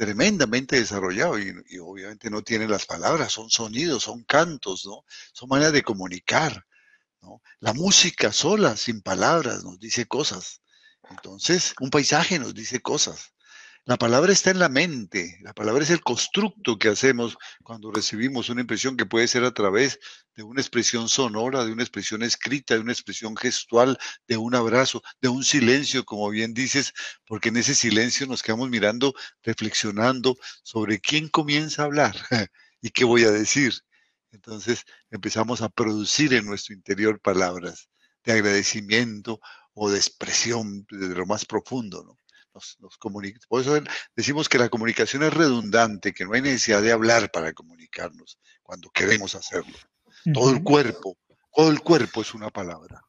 tremendamente desarrollado y, obviamente no tiene las palabras, son sonidos, son cantos, ¿no? Son maneras de comunicar. La música sola, sin palabras, nos dice cosas. Entonces, un paisaje nos dice cosas. La palabra está en la mente, la palabra es el constructo que hacemos cuando recibimos una impresión que puede ser a través de una expresión sonora, de una expresión escrita, de una expresión gestual, de un abrazo, de un silencio, como bien dices, porque en ese silencio nos quedamos mirando, reflexionando sobre quién comienza a hablar y qué voy a decir. Entonces empezamos a producir en nuestro interior palabras de agradecimiento o de expresión desde lo más profundo, ¿no? Nos, Por eso decimos que la comunicación es redundante, que no hay necesidad de hablar para comunicarnos cuando queremos hacerlo. Todo el cuerpo, todo el cuerpo es una palabra.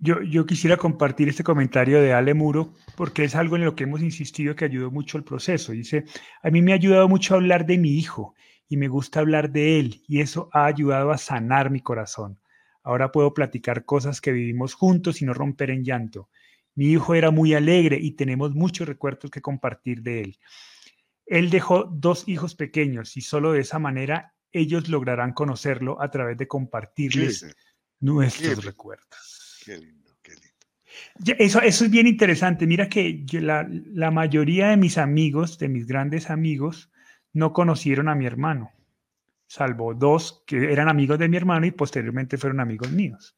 Yo, yo, quisiera compartir este comentario de Ale Muro porque es algo en lo que hemos insistido que ayudó mucho al proceso. Dice, a mí me ha ayudado mucho a hablar de mi hijo y me gusta hablar de él y eso ha ayudado a sanar mi corazón. Ahora puedo platicar cosas que vivimos juntos y no romper en llanto. Mi hijo era muy alegre y tenemos muchos recuerdos que compartir de él. Él dejó dos hijos pequeños y solo de esa manera ellos lograrán conocerlo a través de compartirles nuestros recuerdos. Qué lindo, qué lindo. Eso, eso es bien interesante. Mira que la, la mayoría de mis amigos, de mis grandes amigos, no conocieron a mi hermano salvo dos que eran amigos de mi hermano y posteriormente fueron amigos míos.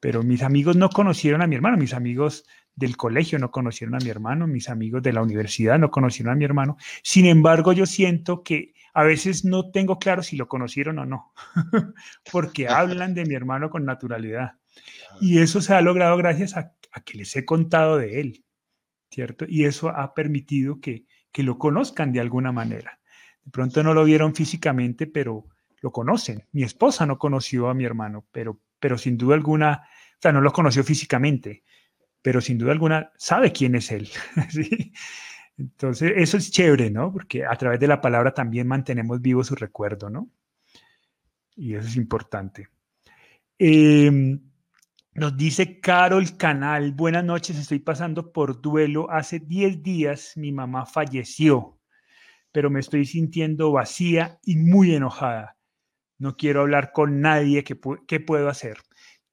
Pero mis amigos no conocieron a mi hermano, mis amigos del colegio no conocieron a mi hermano, mis amigos de la universidad no conocieron a mi hermano. Sin embargo, yo siento que a veces no tengo claro si lo conocieron o no, porque hablan de mi hermano con naturalidad. Y eso se ha logrado gracias a, a que les he contado de Él, ¿cierto? Y eso ha permitido que, que lo conozcan de alguna manera. De pronto no lo vieron físicamente, pero lo conocen. Mi esposa no conoció a mi hermano, pero, pero sin duda alguna, o sea, no lo conoció físicamente, pero sin duda alguna sabe quién es Él. ¿sí? Entonces, eso es chévere, ¿no? Porque a través de la palabra también mantenemos vivo su recuerdo, ¿no? Y eso es importante. Em, nos dice Carol Canal, buenas noches, estoy pasando por duelo. Hace 10 días mi mamá falleció, pero me estoy sintiendo vacía y muy enojada. No quiero hablar con nadie. ¿Qué, puedo hacer?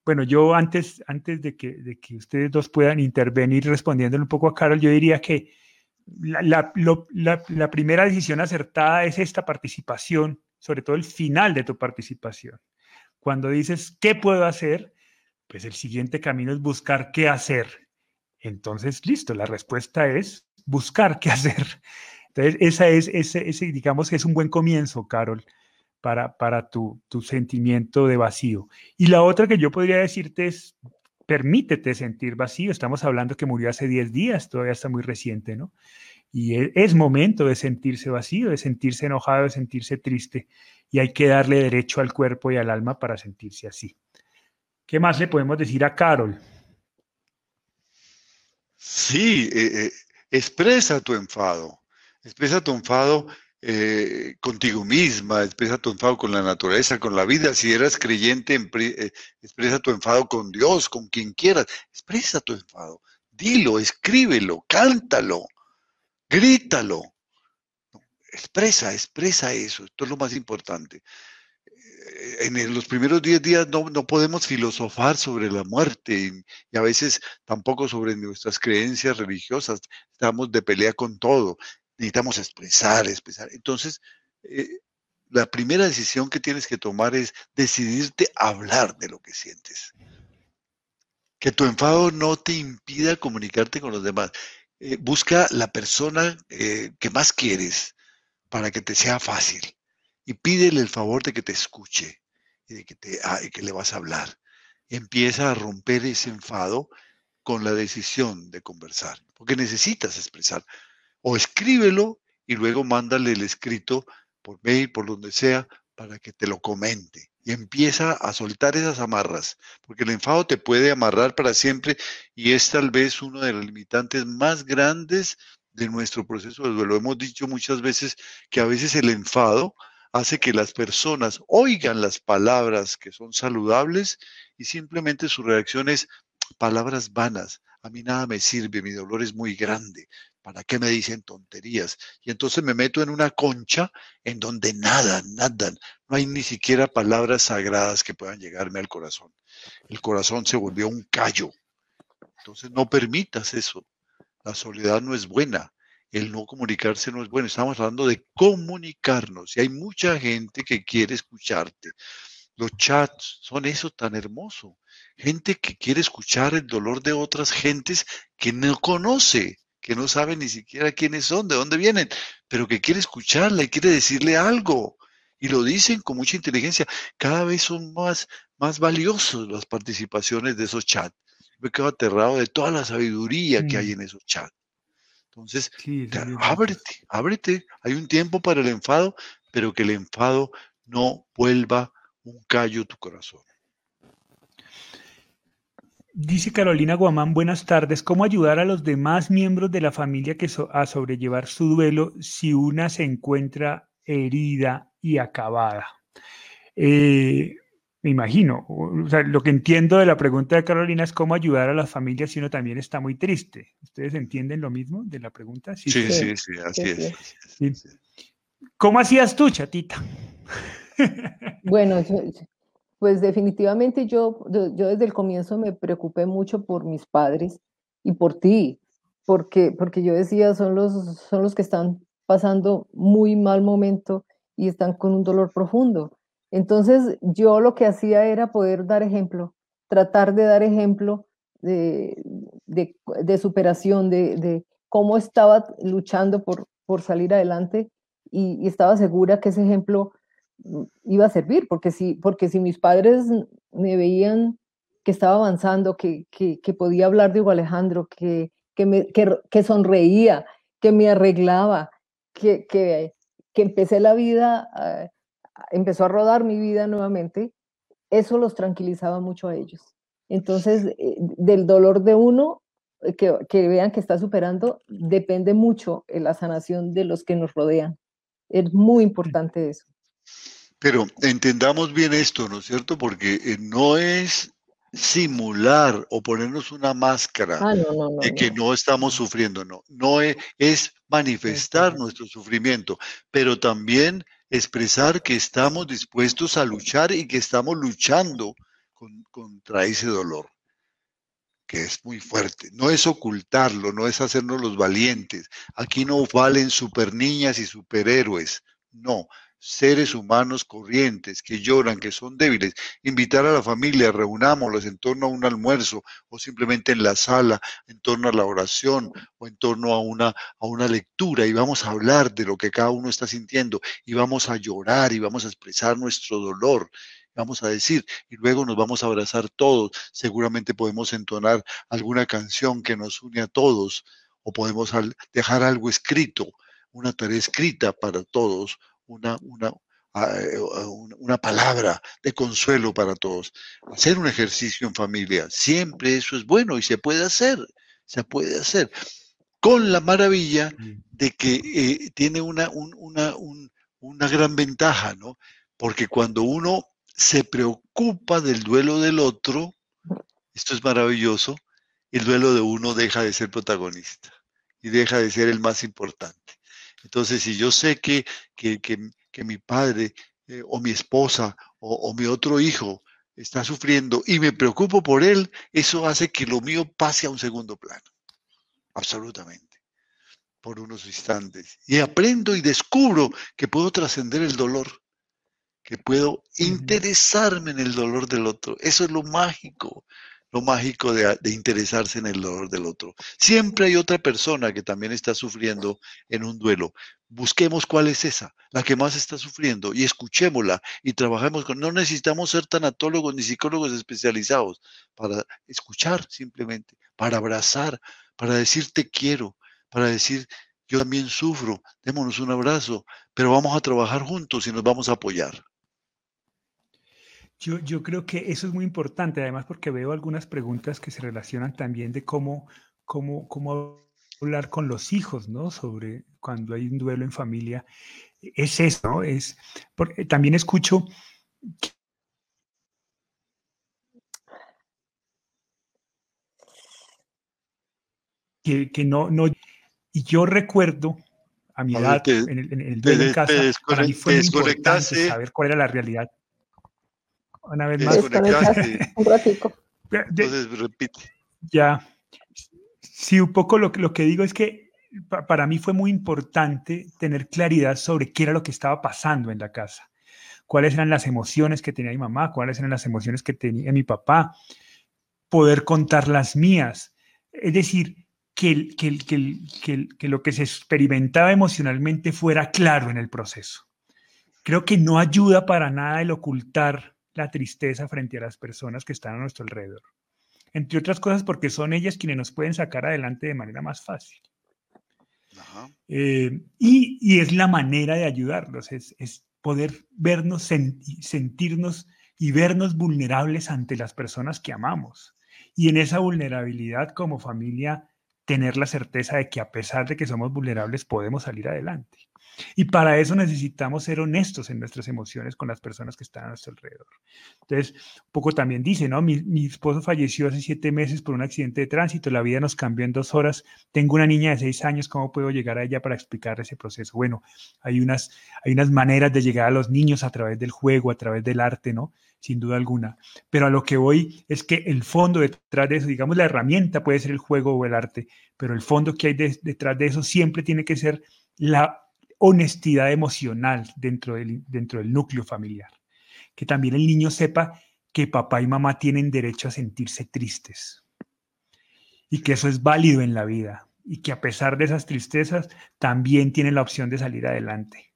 Bueno, yo antes, antes de, que, de que ustedes dos puedan intervenir respondiéndole un poco a Carol, yo diría que la, la, primera decisión acertada es esta participación, sobre todo el final de tu participación. Cuando dices, ¿qué puedo hacer? pues el siguiente camino es buscar qué hacer. Entonces, listo, la respuesta es buscar qué hacer. Entonces, esa es, ese, digamos que es un buen comienzo, Carol, para, para tu, tu sentimiento de vacío. Y la otra que yo podría decirte es, permítete sentir vacío. Estamos hablando que murió hace 10 días, todavía está muy reciente, ¿no? Y e, es momento de sentirse vacío, de sentirse enojado, de sentirse triste. Y hay que darle derecho al cuerpo y al alma para sentirse así. ¿Qué más le podemos decir a Carol? Sí, eh, eh, expresa tu enfado, expresa tu enfado eh, contigo misma, expresa tu enfado con la naturaleza, con la vida. Si eras creyente, expresa tu enfado con Dios, con quien quieras. Expresa tu enfado. Dilo, escríbelo, cántalo, grítalo. Expresa, expresa eso. Esto es lo más importante en los primeros 10 días no, podemos filosofar sobre la muerte y, a veces tampoco sobre nuestras creencias religiosas. Estamos de pelea con todo. Necesitamos expresar, expresar. Entonces, eh, la primera decisión que tienes que tomar es decidirte hablar de lo que sientes. Que tu enfado no te impida comunicarte con los demás. Eh, busca la persona eh, que más quieres para que te sea fácil y pídele el favor de que te escuche y de que, te, ah, que le vas a hablar. Empieza a romper ese enfado con la decisión de conversar, porque necesitas expresar. O escríbelo y luego mándale el escrito por mail, por donde sea, para que te lo comente. Y empieza a soltar esas amarras, porque el enfado te puede amarrar para siempre y es tal vez uno de los limitantes más grandes de nuestro proceso de duelo. Hemos dicho muchas veces que a veces el enfado hace que las personas oigan las palabras que son saludables y simplemente su reacción es palabras vanas. A mí nada me sirve, mi dolor es muy grande. ¿Para qué me dicen tonterías? Y entonces me meto en una concha en donde nada, nada, no hay ni siquiera palabras sagradas que puedan llegarme al corazón. El corazón se volvió un callo. Entonces no permitas eso. La soledad no es buena el no comunicarse no es bueno. Estamos hablando de comunicarnos y hay mucha gente que quiere escucharte. Los chats son eso tan hermoso. Gente que quiere escuchar el dolor de otras gentes que no conoce, que no sabe ni siquiera quiénes son, de dónde vienen, pero que quiere escucharla y quiere decirle algo. Y lo dicen con mucha inteligencia. Cada vez son más, más valiosos las participaciones de esos chats. Me quedo aterrado de toda la sabiduría que hay en esos chats. Entonces, ábrete, ábrete. Hay un tiempo para el enfado, pero que el enfado no vuelva un callo tu corazón. Dice Carolina Guamán, buenas tardes. ¿Cómo ayudar a los demás miembros de la familia que a sobrellevar su duelo si una se encuentra herida y acabada? Eh, me imagino. O sea, lo que entiendo de la pregunta de Carolina es cómo ayudar a las familias si uno también está muy triste. ¿Ustedes entienden lo mismo de la pregunta? Sí, sí, sí, así es. ¿Cómo hacías tú, chatita? Bueno, pues definitivamente yo, yo desde el comienzo me preocupé mucho por mis padres y por ti, porque, porque yo decía, son los, son los que están pasando muy mal momento y están con un dolor profundo. Entonces yo lo que hacía era poder dar ejemplo, tratar de dar ejemplo de, superación, de, cómo estaba luchando por, por salir adelante y, estaba segura que ese ejemplo iba a servir, porque si, porque si mis padres me veían que estaba avanzando, que, que, podía hablar de Hugo Alejandro, que, que, me, que, sonreía, que me arreglaba, que, que, empecé la vida, ah, empezó a rodar mi vida nuevamente, eso los tranquilizaba mucho a ellos. Entonces, eh, del dolor de uno, eh, que, que, vean que está superando, depende mucho en la sanación de los que nos rodean. Es muy importante eso. Pero entendamos bien esto, ¿no es cierto? Porque eh, no es simular o ponernos una máscara ah, de que no. estamos sufriendo, no, no es, es manifestar nuestro sufrimiento, pero también expresar que estamos dispuestos a luchar y que estamos luchando contra ese dolor, que es muy fuerte. No es ocultarlo, no es hacernos los valientes. Aquí no valen super niñas y superhéroes, no seres humanos corrientes que lloran, que son débiles, invitar a la familia, reunámoslos en torno a un almuerzo o simplemente en la sala, en torno a la oración o en torno a una, a una lectura y vamos a hablar de lo que cada uno está sintiendo y vamos a llorar y vamos a expresar nuestro dolor vamos a decir, y luego nos vamos a abrazar todos. Seguramente podemos entonar alguna canción que nos une a todos, o podemos dejar algo escrito, una tarea escrita para todos, una, ah, eh, una, una palabra de consuelo para todos. Hacer un ejercicio en familia, siempre eso es bueno y se puede hacer, se puede hacer. Con la maravilla de que eh, tiene una, una, una gran ventaja, ¿no? Porque cuando uno se preocupa del duelo del otro, esto es maravilloso, el duelo de uno deja de ser protagonista y deja de ser el más importante. Entonces, si yo sé que, que, que, mi padre eh, o mi esposa o, mi otro hijo está sufriendo y me preocupo por él, eso hace que lo mío pase a un segundo plano. Absolutamente. Por unos instantes. Y aprendo y descubro que puedo trascender el dolor, que puedo interesarme en el dolor del otro. Eso es lo mágico lo mágico de, interesarse en el dolor del otro. Siempre hay otra persona que también está sufriendo en un duelo. Busquemos cuál es esa, la que más está sufriendo, y escuchémosla y trabajemos con... No necesitamos ser tanatólogos ni psicólogos especializados para escuchar simplemente, para abrazar, para decir te quiero, para decir yo también sufro, démonos un abrazo, pero vamos a trabajar juntos y nos vamos a apoyar. Yo, yo, creo que eso es muy importante, además porque veo algunas preguntas que se relacionan también de cómo, cómo, cómo hablar con los hijos, ¿no? Sobre cuando hay un duelo en familia. Es eso, ¿no? Es, porque también escucho que, que no, no, y yo recuerdo a mi edad, en, el, duelo en casa, para mí fue muy importante saber cuál era la realidad una vez más. un ratico. Entonces, repite. Ya. Sí, un poco lo, lo que digo es que para mí fue muy importante tener claridad sobre qué era lo que estaba pasando en la casa, cuáles eran las emociones que tenía mi mamá, cuáles eran las emociones que tenía mi papá, poder contar las mías. Es decir, que, que, que, que, lo que se experimentaba emocionalmente fuera claro en el proceso. Creo que no ayuda para nada el ocultar la tristeza frente a las personas que están a nuestro alrededor. Entre otras cosas porque son ellas quienes nos pueden sacar adelante de manera más fácil. Eh, y, es la manera de ayudarlos, es, poder vernos, sentirnos y vernos vulnerables ante las personas que amamos. Y en esa vulnerabilidad como familia, tener la certeza de que a pesar de que somos vulnerables, podemos salir adelante. Y para eso necesitamos ser honestos en nuestras emociones con las personas que están a nuestro alrededor. Entonces, un poco también dice, ¿no? Mi, esposo falleció hace siete meses por un accidente de tránsito, la vida nos cambió en dos horas, tengo una niña de seis años, ¿cómo puedo llegar a ella para explicar ese proceso? Bueno, hay unas, hay unas maneras de llegar a los niños a través del juego, a través del arte, ¿no? Sin duda alguna. Pero a lo que voy es que el fondo detrás de eso, digamos, la herramienta puede ser el juego o el arte, pero el fondo que hay detrás de eso siempre tiene que ser la honestidad emocional dentro del, dentro del núcleo familiar. Que también el niño sepa que papá y mamá tienen derecho a sentirse tristes y que eso es válido en la vida y que a pesar de esas tristezas también tienen la opción de salir adelante.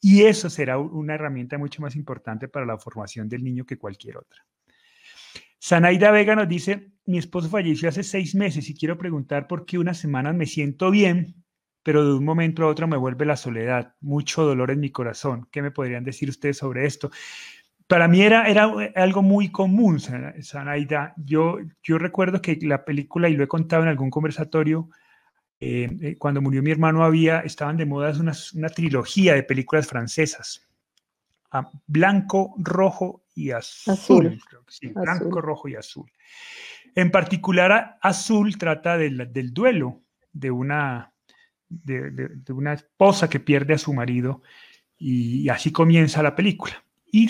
Y eso será una herramienta mucho más importante para la formación del niño que cualquier otra. Sanaida Vega nos dice, mi esposo falleció hace seis meses y quiero preguntar por qué unas semanas me siento bien, pero de un momento a otro me vuelve la soledad, mucho dolor en mi corazón. ¿Qué me podrían decir ustedes sobre esto? Para mí era, era algo muy común, Sanaida. Yo, yo recuerdo que la película, y lo he contado en algún conversatorio, eh, eh, cuando murió mi hermano había, estaban de moda una, una trilogía de películas francesas, blanco, rojo y azul. Blanco, rojo y azul. En particular, azul trata del, del duelo de una, de, una esposa que pierde a su marido y, así comienza la película. Y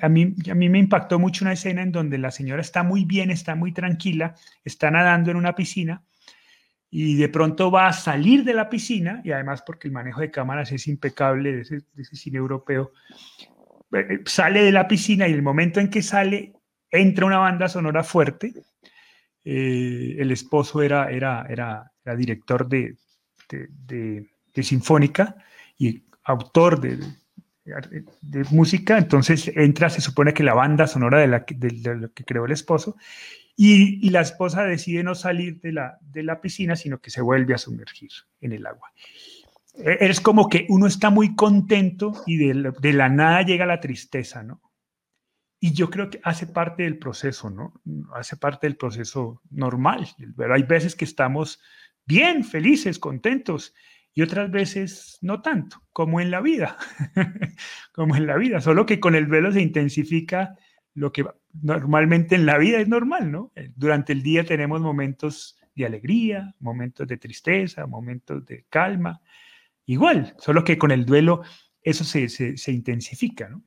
a mí, a mí me impactó mucho una escena en donde la señora está muy bien, está muy tranquila, está nadando en una piscina y de pronto va a salir de la piscina, y además porque el manejo de cámaras es impecable de ese, de ese cine europeo, eh, eh, sale de la piscina y el momento en que sale entra una banda sonora fuerte. Eh, el esposo era, era, era, director de, de, Sinfónica y autor de, de, música, entonces entra, se supone que la banda sonora de, la, de, lo que creó el esposo, y, la esposa decide no salir de la, de la piscina, sino que se vuelve a sumergir en el agua. E-, es como que uno está muy contento y de, la nada llega la tristeza, ¿no? Y yo creo que hace parte del proceso, ¿no? Hace parte del proceso normal. Pero hay veces que estamos bien, felices, contentos, y otras veces no tanto, como en la vida, como en la vida, solo que con el velo se intensifica lo que normalmente en la vida es normal, ¿no? Durante el día tenemos momentos de alegría, momentos de tristeza, momentos de calma, igual, solo que con el duelo eso se, se, intensifica, ¿no?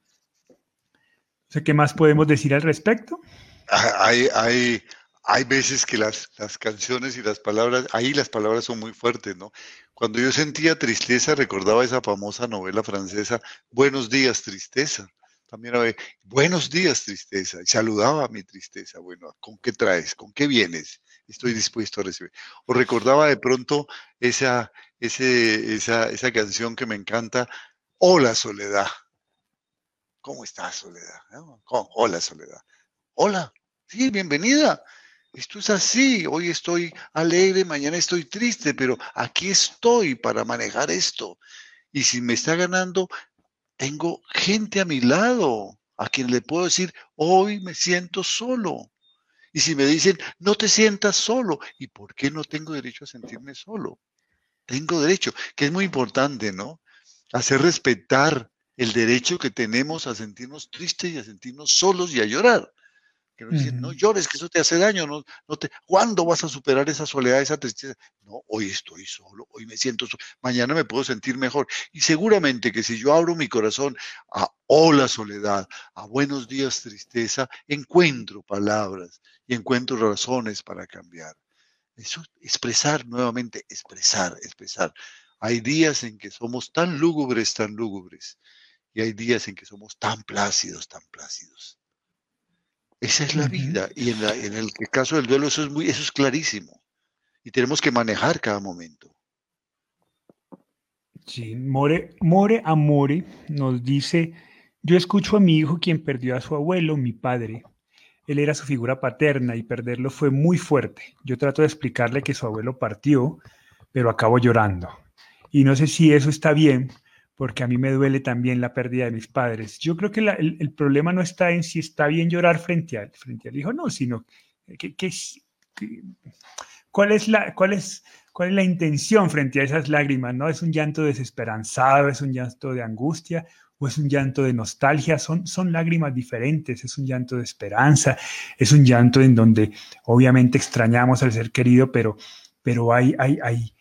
sé ¿Qué más podemos decir al respecto? Ah, hay, hay, hay veces que las, las canciones y las palabras, ahí las palabras son muy fuertes, ¿no? Cuando yo sentía tristeza, recordaba esa famosa novela francesa, Buenos días, tristeza. También había, buenos días, tristeza. Y saludaba a mi tristeza. Bueno, ¿con qué traes? ¿Con qué vienes? Estoy dispuesto a recibir. O recordaba de pronto esa, esa, esa canción que me encanta, Hola Soledad. ¿Cómo estás, Soledad? Hola, Soledad. Hola, sí, bienvenida. Esto es así. Hoy estoy alegre, mañana estoy triste, pero aquí estoy para manejar esto. Y si me está ganando, tengo gente a mi lado a quien le puedo decir, hoy me siento solo. Y si me dicen, no te sientas solo, ¿y por qué no tengo derecho a sentirme solo? Tengo derecho, que es muy importante, ¿no? Hacer respetar el derecho que tenemos a sentirnos tristes y a sentirnos solos y a llorar. Que nos dicen, no llores, que eso te hace daño. No, no te, ¿Cuándo vas a superar esa soledad, esa tristeza? No, hoy estoy solo, hoy me siento solo, mañana me puedo sentir mejor. Y seguramente que si yo abro mi corazón a hola soledad, a buenos días tristeza, encuentro palabras y encuentro razones para cambiar. Eso, expresar nuevamente, expresar, expresar. Hay días en que somos tan lúgubres, tan lúgubres, y hay días en que somos tan plácidos, tan plácidos. Esa es la vida. Y en, el caso del duelo eso es, muy, eso es clarísimo. Y tenemos que manejar cada momento. Sí, More, More Amore nos dice, yo escucho a mi hijo quien perdió a su abuelo, mi padre, él era su figura paterna y perderlo fue muy fuerte. Yo trato de explicarle que su abuelo partió, pero acabo llorando. Y no sé si eso está bien, porque a mí me duele también la pérdida de mis padres. Yo creo que el, problema no está en si está bien llorar frente al, frente al hijo, no, sino que, cuál, es la, cuál, es, cuál es la intención frente a esas lágrimas, ¿no? Es un llanto desesperanzado, es un llanto de angustia, o es un llanto de nostalgia, son, son lágrimas diferentes, es un llanto de esperanza, es un llanto en donde obviamente extrañamos al ser querido, pero, pero hay, hay, hay,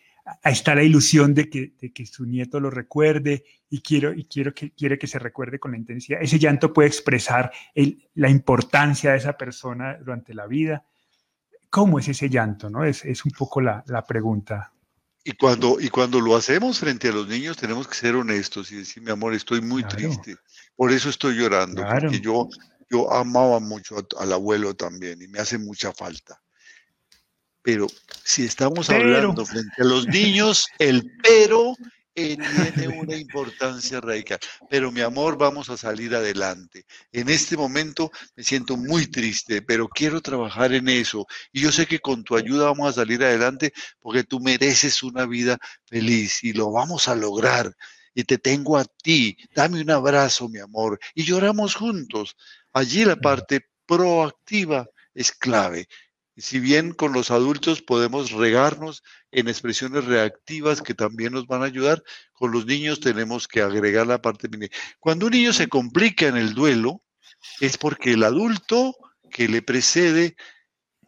está la ilusión de que, de que su nieto lo recuerde y, quiero, y quiero que, quiere que se recuerde con la intensidad. Ese llanto puede expresar el, la importancia de esa persona durante la vida. ¿Cómo es ese llanto? No? Es, es un poco la, la pregunta. Y cuando, y cuando lo hacemos frente a los niños, tenemos que ser honestos y decir, mi amor, estoy muy triste. Por eso estoy llorando, porque yo, yo amaba mucho al abuelo también y me hace mucha falta. Pero si estamos hablando frente a los niños, el pero eh, tiene una importancia radical. Pero mi amor, vamos a salir adelante. En este momento me siento muy triste, pero quiero trabajar en eso. Y yo sé que con tu ayuda vamos a salir adelante porque tú mereces una vida feliz y lo vamos a lograr. Y te tengo a ti. Dame un abrazo, mi amor. Y lloramos juntos. Allí la parte proactiva es clave. Si bien con los adultos podemos regarnos en expresiones reactivas que también nos van a ayudar, con los niños tenemos que agregar la parte. Cuando un niño se complica en el duelo, es porque el adulto que le precede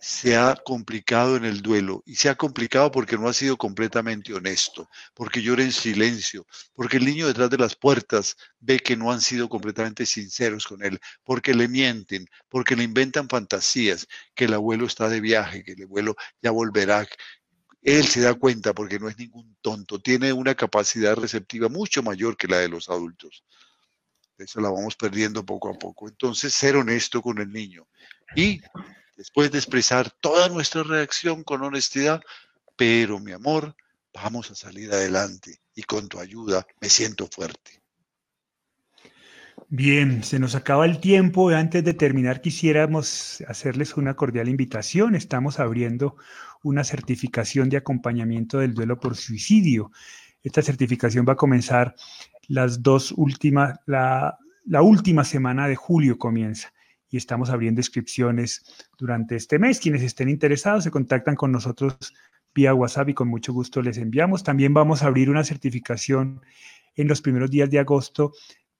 se ha complicado en el duelo y se ha complicado porque no ha sido completamente honesto, porque llora en silencio, porque el niño detrás de las puertas ve que no han sido completamente sinceros con él, porque le mienten, porque le inventan fantasías, que el abuelo está de viaje, que el abuelo ya volverá. Él se da cuenta porque no es ningún tonto, tiene una capacidad receptiva mucho mayor que la de los adultos. Eso la vamos perdiendo poco a poco. Entonces, ser honesto con el niño y después de expresar toda nuestra reacción con honestidad, pero mi amor, vamos a salir adelante y con tu ayuda me siento fuerte. Bien, se nos acaba el tiempo. Antes de terminar, quisiéramos hacerles una cordial invitación. Estamos abriendo una certificación de acompañamiento del duelo por suicidio. Esta certificación va a comenzar las dos últimas, la, la última semana de julio comienza y estamos abriendo inscripciones durante este mes. Quienes estén interesados se contactan con nosotros vía WhatsApp y con mucho gusto les enviamos. También vamos a abrir una certificación en los primeros días de agosto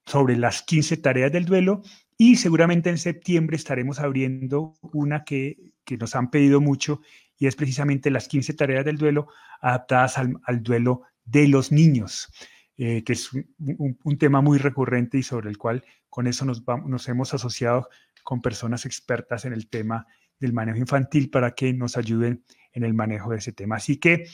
sobre las 15 tareas del duelo y seguramente en septiembre estaremos abriendo una que, nos han pedido mucho y es precisamente las 15 tareas del duelo adaptadas al, duelo de los niños, eh, que es un, tema muy recurrente y sobre el cual con eso nos, nos hemos asociado con personas expertas en el tema del manejo infantil para que nos ayuden en el manejo de ese tema. Así que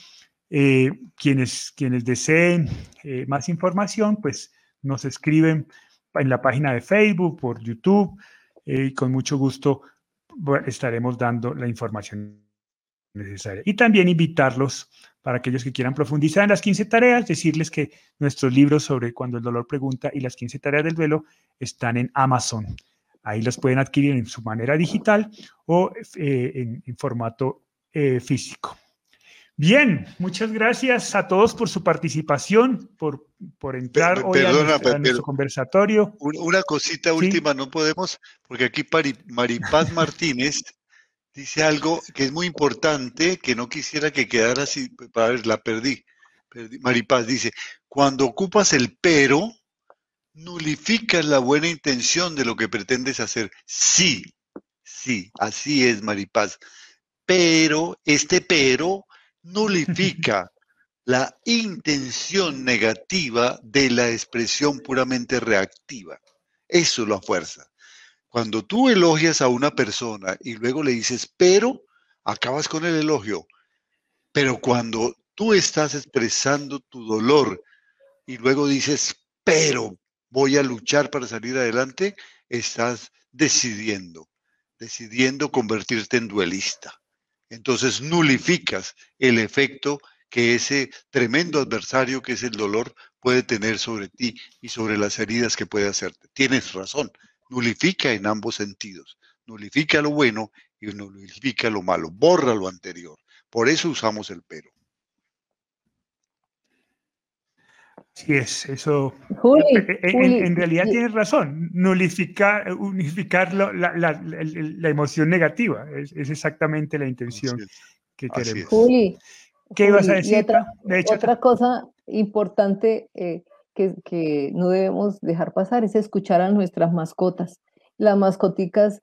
eh, quienes, quienes deseen eh, más información, pues nos escriben en la página de Facebook, por YouTube, eh, y con mucho gusto estaremos dando la información necesaria. Y también invitarlos para aquellos que quieran profundizar en las 15 tareas, decirles que nuestros libros sobre cuando el dolor pregunta y las 15 tareas del duelo están en Amazon. Ahí los pueden adquirir en su manera digital o eh, en, formato eh, físico. Bien, muchas gracias a todos por su participación, por, por entrar hoy a, nuestro, conversatorio. Una cosita última, no podemos, porque aquí Maripaz Martínez dice algo que es muy importante, que no quisiera que quedara así, para ver, la perdí. perdí. Maripaz dice, cuando ocupas el pero, nulificas la buena intención de lo que pretendes hacer. Sí, sí, así es, Maripaz. Pero este pero nulifica la intención negativa de la expresión puramente reactiva. Eso es la fuerza. Cuando tú elogias a una persona y luego le dices, pero, acabas con el elogio. Pero cuando tú estás expresando tu dolor y luego dices, pero, voy a luchar para salir adelante, estás decidiendo, decidiendo convertirte en duelista. Entonces nulificas el efecto que ese tremendo adversario que es el dolor puede tener sobre ti y sobre las heridas que puede hacerte. Tienes razón, nulifica en ambos sentidos. Nulifica lo bueno y nulifica lo malo, borra lo anterior. Por eso usamos el pero. Sí es, eso. Eh, eh, en, realidad tienes razón. Nulificar, unificar la, emoción negativa es, exactamente la intención que queremos. Juli, ¿qué ibas a decir? Otra, otra, cosa importante eh, que, que no debemos dejar pasar es escuchar a nuestras mascotas. Las mascoticas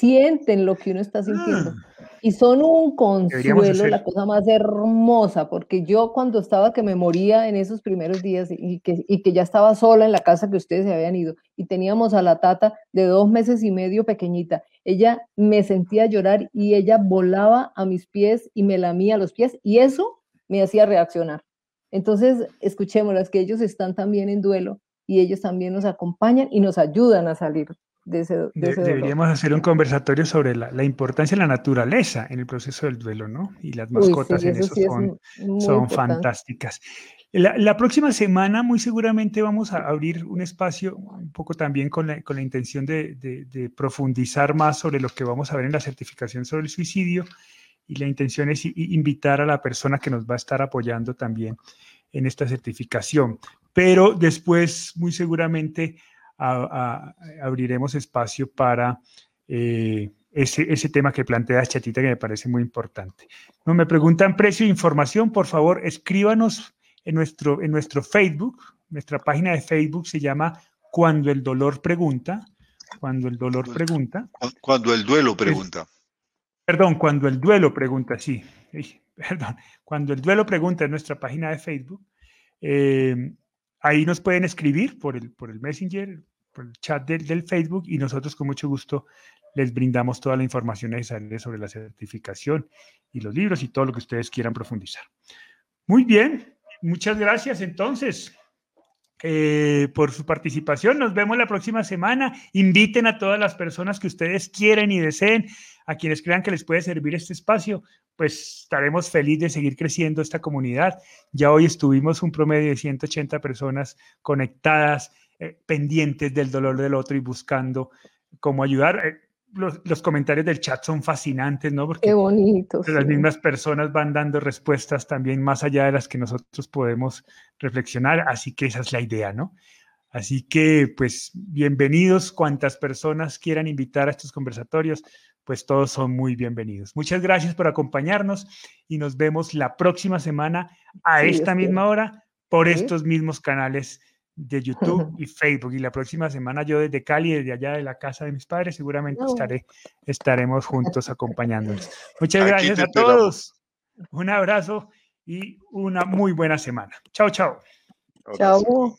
sienten lo que uno está sintiendo. Ah. Y son un consuelo, la cosa más hermosa, porque yo cuando estaba que me moría en esos primeros días y que, y que ya estaba sola en la casa que ustedes se habían ido y teníamos a la tata de dos meses y medio pequeñita, ella me sentía llorar y ella volaba a mis pies y me lamía los pies y eso me hacía reaccionar. Entonces, escuchémoslas, que ellos están también en duelo y ellos también nos acompañan y nos ayudan a salir deberíamos hacer un conversatorio sobre la, importancia de la naturaleza en el proceso del duelo, ¿no? Y las mascotas en eso, son, fantásticas. La, próxima semana muy seguramente vamos a abrir un espacio un poco también con la, intención de, profundizar más sobre lo que vamos a ver en la certificación sobre el suicidio y la intención es invitar a la persona que nos va a estar apoyando también en esta certificación. Pero después muy seguramente abriremos espacio para eh, ese, ese, tema que plantea Chatita que me parece muy importante. No me preguntan precio e información, por favor, escríbanos en nuestro, en nuestro Facebook. Nuestra página de Facebook se llama Cuando el dolor pregunta. Cuando el dolor pregunta. Cuando el duelo pregunta. perdón, cuando el duelo pregunta, sí. Perdón, cuando el duelo pregunta en nuestra página de Facebook. Eh, ahí nos pueden escribir por el, por el Messenger, por el chat del, del, Facebook y nosotros con mucho gusto les brindamos toda la información necesaria sobre la certificación y los libros y todo lo que ustedes quieran profundizar. Muy bien, muchas gracias entonces. Eh, por su participación. Nos vemos la próxima semana. Inviten a todas las personas que ustedes quieren y deseen, a quienes crean que les puede servir este espacio, pues estaremos felices de seguir creciendo esta comunidad. Ya hoy estuvimos un promedio de 180 personas conectadas, eh, pendientes del dolor del otro y buscando cómo ayudar. Eh, los, comentarios del chat son fascinantes, ¿no? Porque Qué bonito. Las mismas personas van dando respuestas también más allá de las que nosotros podemos reflexionar, así que esa es la idea, ¿no? Así que, pues, bienvenidos cuantas personas quieran invitar a estos conversatorios, pues todos son muy bienvenidos. Muchas gracias por acompañarnos y nos vemos la próxima semana a esta misma hora por estos mismos canales de YouTube y Facebook. Y la próxima semana yo desde Cali, desde allá de la casa de mis padres, seguramente estaré, estaremos juntos acompañándonos. Muchas gracias a todos. Un abrazo y una muy buena semana. Chao, chao. Chao.